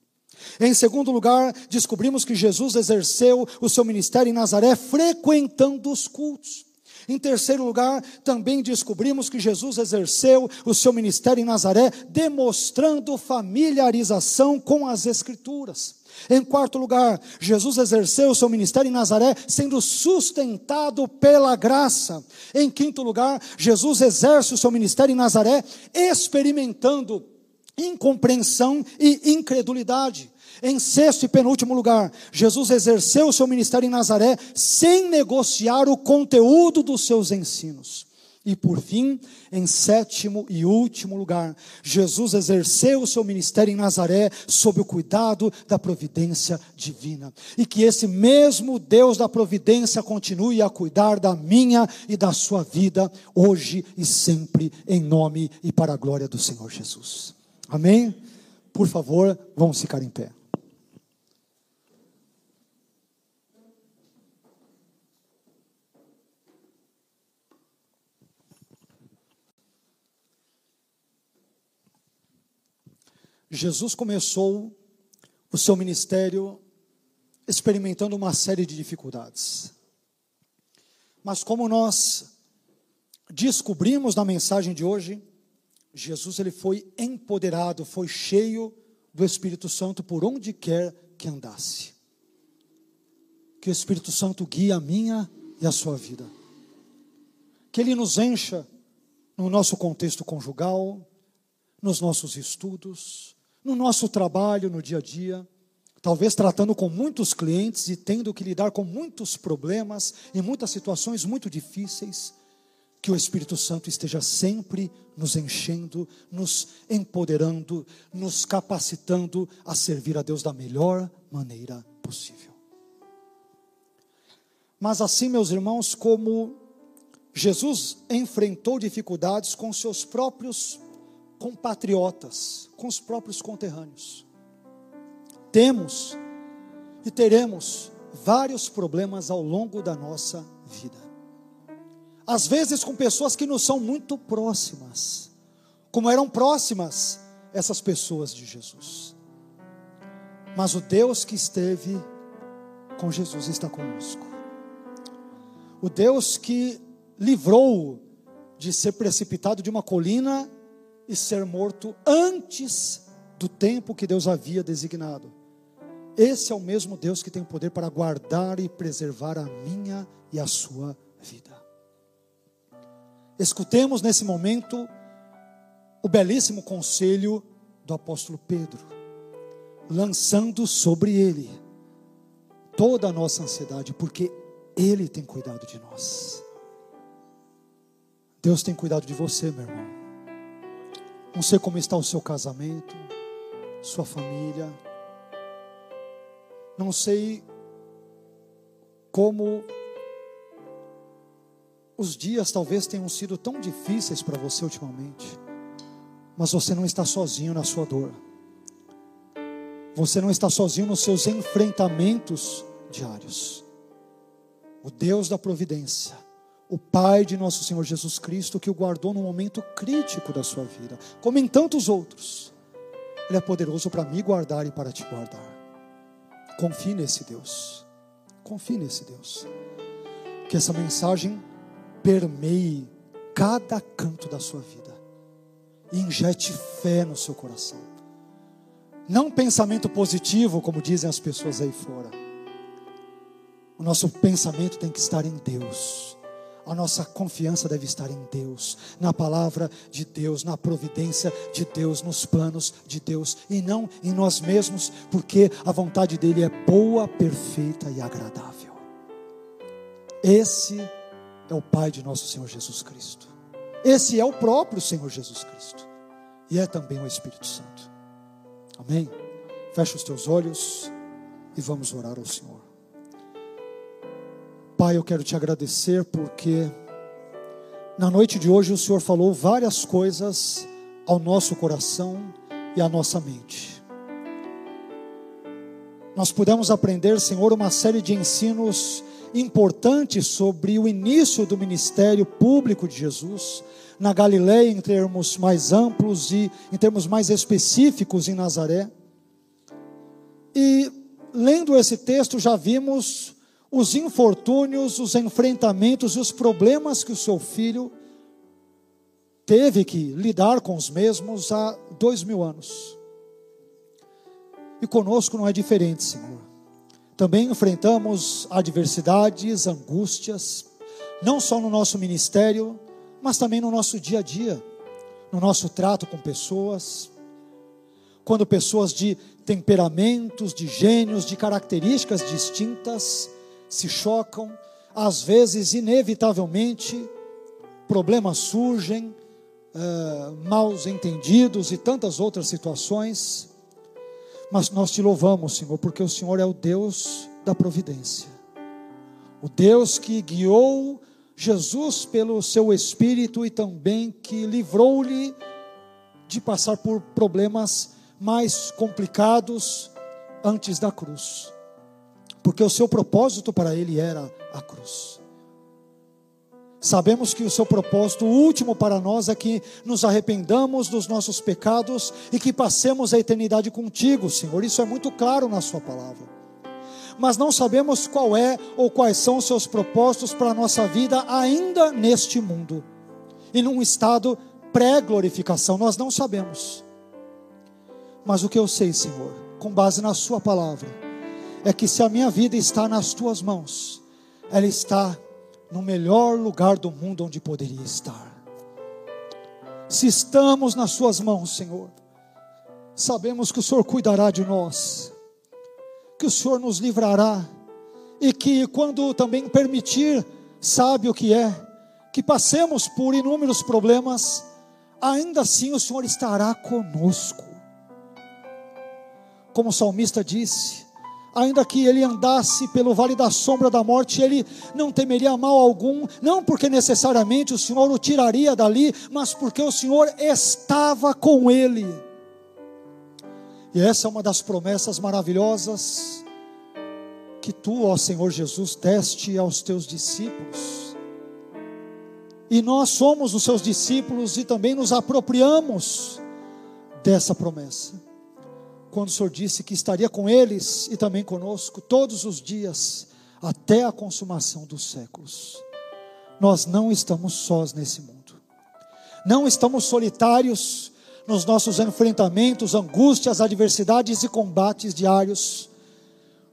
Em segundo lugar, descobrimos que Jesus exerceu o seu ministério em Nazaré frequentando os cultos. Em terceiro lugar, também descobrimos que Jesus exerceu o seu ministério em Nazaré, demonstrando familiarização com as Escrituras. Em quarto lugar, Jesus exerceu o seu ministério em Nazaré, sendo sustentado pela graça. Em quinto lugar, Jesus exerce o seu ministério em Nazaré, experimentando incompreensão e incredulidade. Em sexto e penúltimo lugar, Jesus exerceu o seu ministério em Nazaré sem negociar o conteúdo dos seus ensinos. E por fim, em sétimo e último lugar, Jesus exerceu o seu ministério em Nazaré sob o cuidado da providência divina. E que esse mesmo Deus da providência continue a cuidar da minha e da sua vida, hoje e sempre, em nome e para a glória do Senhor Jesus. Amém? Por favor, vamos ficar em pé. Jesus começou o seu ministério experimentando uma série de dificuldades. Mas como nós descobrimos na mensagem de hoje, Jesus ele foi empoderado, foi cheio do Espírito Santo por onde quer que andasse. Que o Espírito Santo guie a minha e a sua vida. Que ele nos encha no nosso contexto conjugal, nos nossos estudos, no nosso trabalho, no dia a dia, talvez tratando com muitos clientes e tendo que lidar com muitos problemas e muitas situações muito difíceis, que o Espírito Santo esteja sempre nos enchendo, nos empoderando, nos capacitando a servir a Deus da melhor maneira possível. Mas assim, meus irmãos, como Jesus enfrentou dificuldades com seus próprios compatriotas, com os próprios conterrâneos. Temos e teremos vários problemas ao longo da nossa vida. Às vezes com pessoas que nos são muito próximas, como eram próximas essas pessoas de Jesus. Mas o Deus que esteve com Jesus está conosco. O Deus que livrou de ser precipitado de uma colina e ser morto antes do tempo que Deus havia designado. Esse é o mesmo Deus que tem poder para guardar e preservar a minha e a sua vida. Escutemos nesse momento o belíssimo conselho do apóstolo Pedro, lançando sobre ele toda a nossa ansiedade, porque ele tem cuidado de nós. Deus tem cuidado de você, meu irmão. Não sei como está o seu casamento, sua família. Não sei como os dias talvez tenham sido tão difíceis para você ultimamente. Mas você não está sozinho na sua dor. Você não está sozinho nos seus enfrentamentos diários. O Deus da providência o Pai de nosso Senhor Jesus Cristo, que o guardou num momento crítico da sua vida, como em tantos outros. Ele é poderoso para me guardar e para te guardar. Confie nesse Deus. Confie nesse Deus. Que essa mensagem permeie cada canto da sua vida e injete fé no seu coração. Não pensamento positivo, como dizem as pessoas aí fora. O nosso pensamento tem que estar em Deus. A nossa confiança deve estar em Deus, na palavra de Deus, na providência de Deus, nos planos de Deus e não em nós mesmos, porque a vontade dele é boa, perfeita e agradável. Esse é o Pai de nosso Senhor Jesus Cristo. Esse é o próprio Senhor Jesus Cristo. E é também o Espírito Santo. Amém? Fecha os teus olhos e vamos orar ao Senhor. Pai, eu quero te agradecer porque na noite de hoje o Senhor falou várias coisas ao nosso coração e à nossa mente. Nós pudemos aprender, Senhor, uma série de ensinos importantes sobre o início do ministério público de Jesus na Galileia em termos mais amplos e em termos mais específicos em Nazaré. E lendo esse texto já vimos os infortúnios, os enfrentamentos e os problemas que o seu filho teve que lidar com os mesmos há dois mil anos. E conosco não é diferente, Senhor. Também enfrentamos adversidades, angústias, não só no nosso ministério, mas também no nosso dia a dia, no nosso trato com pessoas. Quando pessoas de temperamentos, de gênios, de características distintas se chocam, às vezes, inevitavelmente, problemas surgem, uh, maus entendidos e tantas outras situações. Mas nós te louvamos, Senhor, porque o Senhor é o Deus da providência, o Deus que guiou Jesus pelo seu Espírito e também que livrou-lhe de passar por problemas mais complicados antes da cruz porque o seu propósito para ele era a cruz. Sabemos que o seu propósito último para nós é que nos arrependamos dos nossos pecados e que passemos a eternidade contigo, Senhor. Isso é muito claro na Sua palavra. Mas não sabemos qual é ou quais são os seus propósitos para a nossa vida ainda neste mundo e num estado pré-glorificação. Nós não sabemos. Mas o que eu sei, Senhor, com base na Sua palavra, é que se a minha vida está nas tuas mãos, ela está no melhor lugar do mundo onde poderia estar. Se estamos nas suas mãos, Senhor, sabemos que o Senhor cuidará de nós, que o Senhor nos livrará e que quando também permitir, sabe o que é, que passemos por inúmeros problemas, ainda assim o Senhor estará conosco. Como o salmista disse, ainda que ele andasse pelo vale da sombra da morte, ele não temeria mal algum, não porque necessariamente o Senhor o tiraria dali, mas porque o Senhor estava com ele. E essa é uma das promessas maravilhosas que tu, ó Senhor Jesus, deste aos teus discípulos. E nós somos os seus discípulos e também nos apropriamos dessa promessa quando o Senhor disse que estaria com eles e também conosco todos os dias, até a consumação dos séculos. Nós não estamos sós nesse mundo, não estamos solitários nos nossos enfrentamentos, angústias, adversidades e combates diários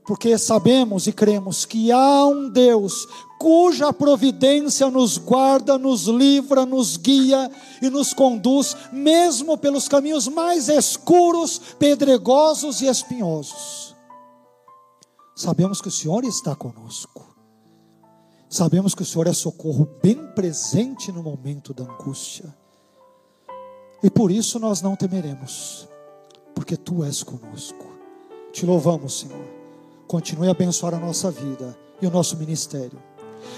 porque sabemos e cremos que há um Deus cuja providência nos guarda, nos livra, nos guia e nos conduz, mesmo pelos caminhos mais escuros, pedregosos e espinhosos. Sabemos que o Senhor está conosco. Sabemos que o Senhor é socorro bem presente no momento da angústia. E por isso nós não temeremos, porque tu és conosco. Te louvamos, Senhor Continue a abençoar a nossa vida e o nosso ministério.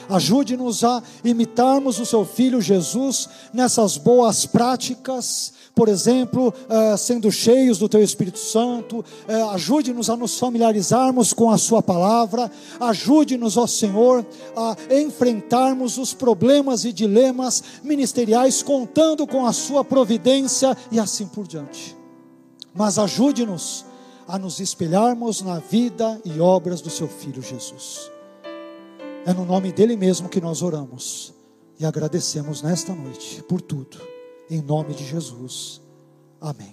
Ajude-nos a imitarmos o seu filho Jesus nessas boas práticas, por exemplo, uh, sendo cheios do teu Espírito Santo. Uh, Ajude-nos a nos familiarizarmos com a Sua palavra. Ajude-nos, ó Senhor, a enfrentarmos os problemas e dilemas ministeriais, contando com a Sua providência e assim por diante. mas ajude-nos a nos espelharmos na vida e obras do seu filho Jesus. É no nome dele mesmo que nós oramos e agradecemos nesta noite por tudo. Em nome de Jesus. Amém.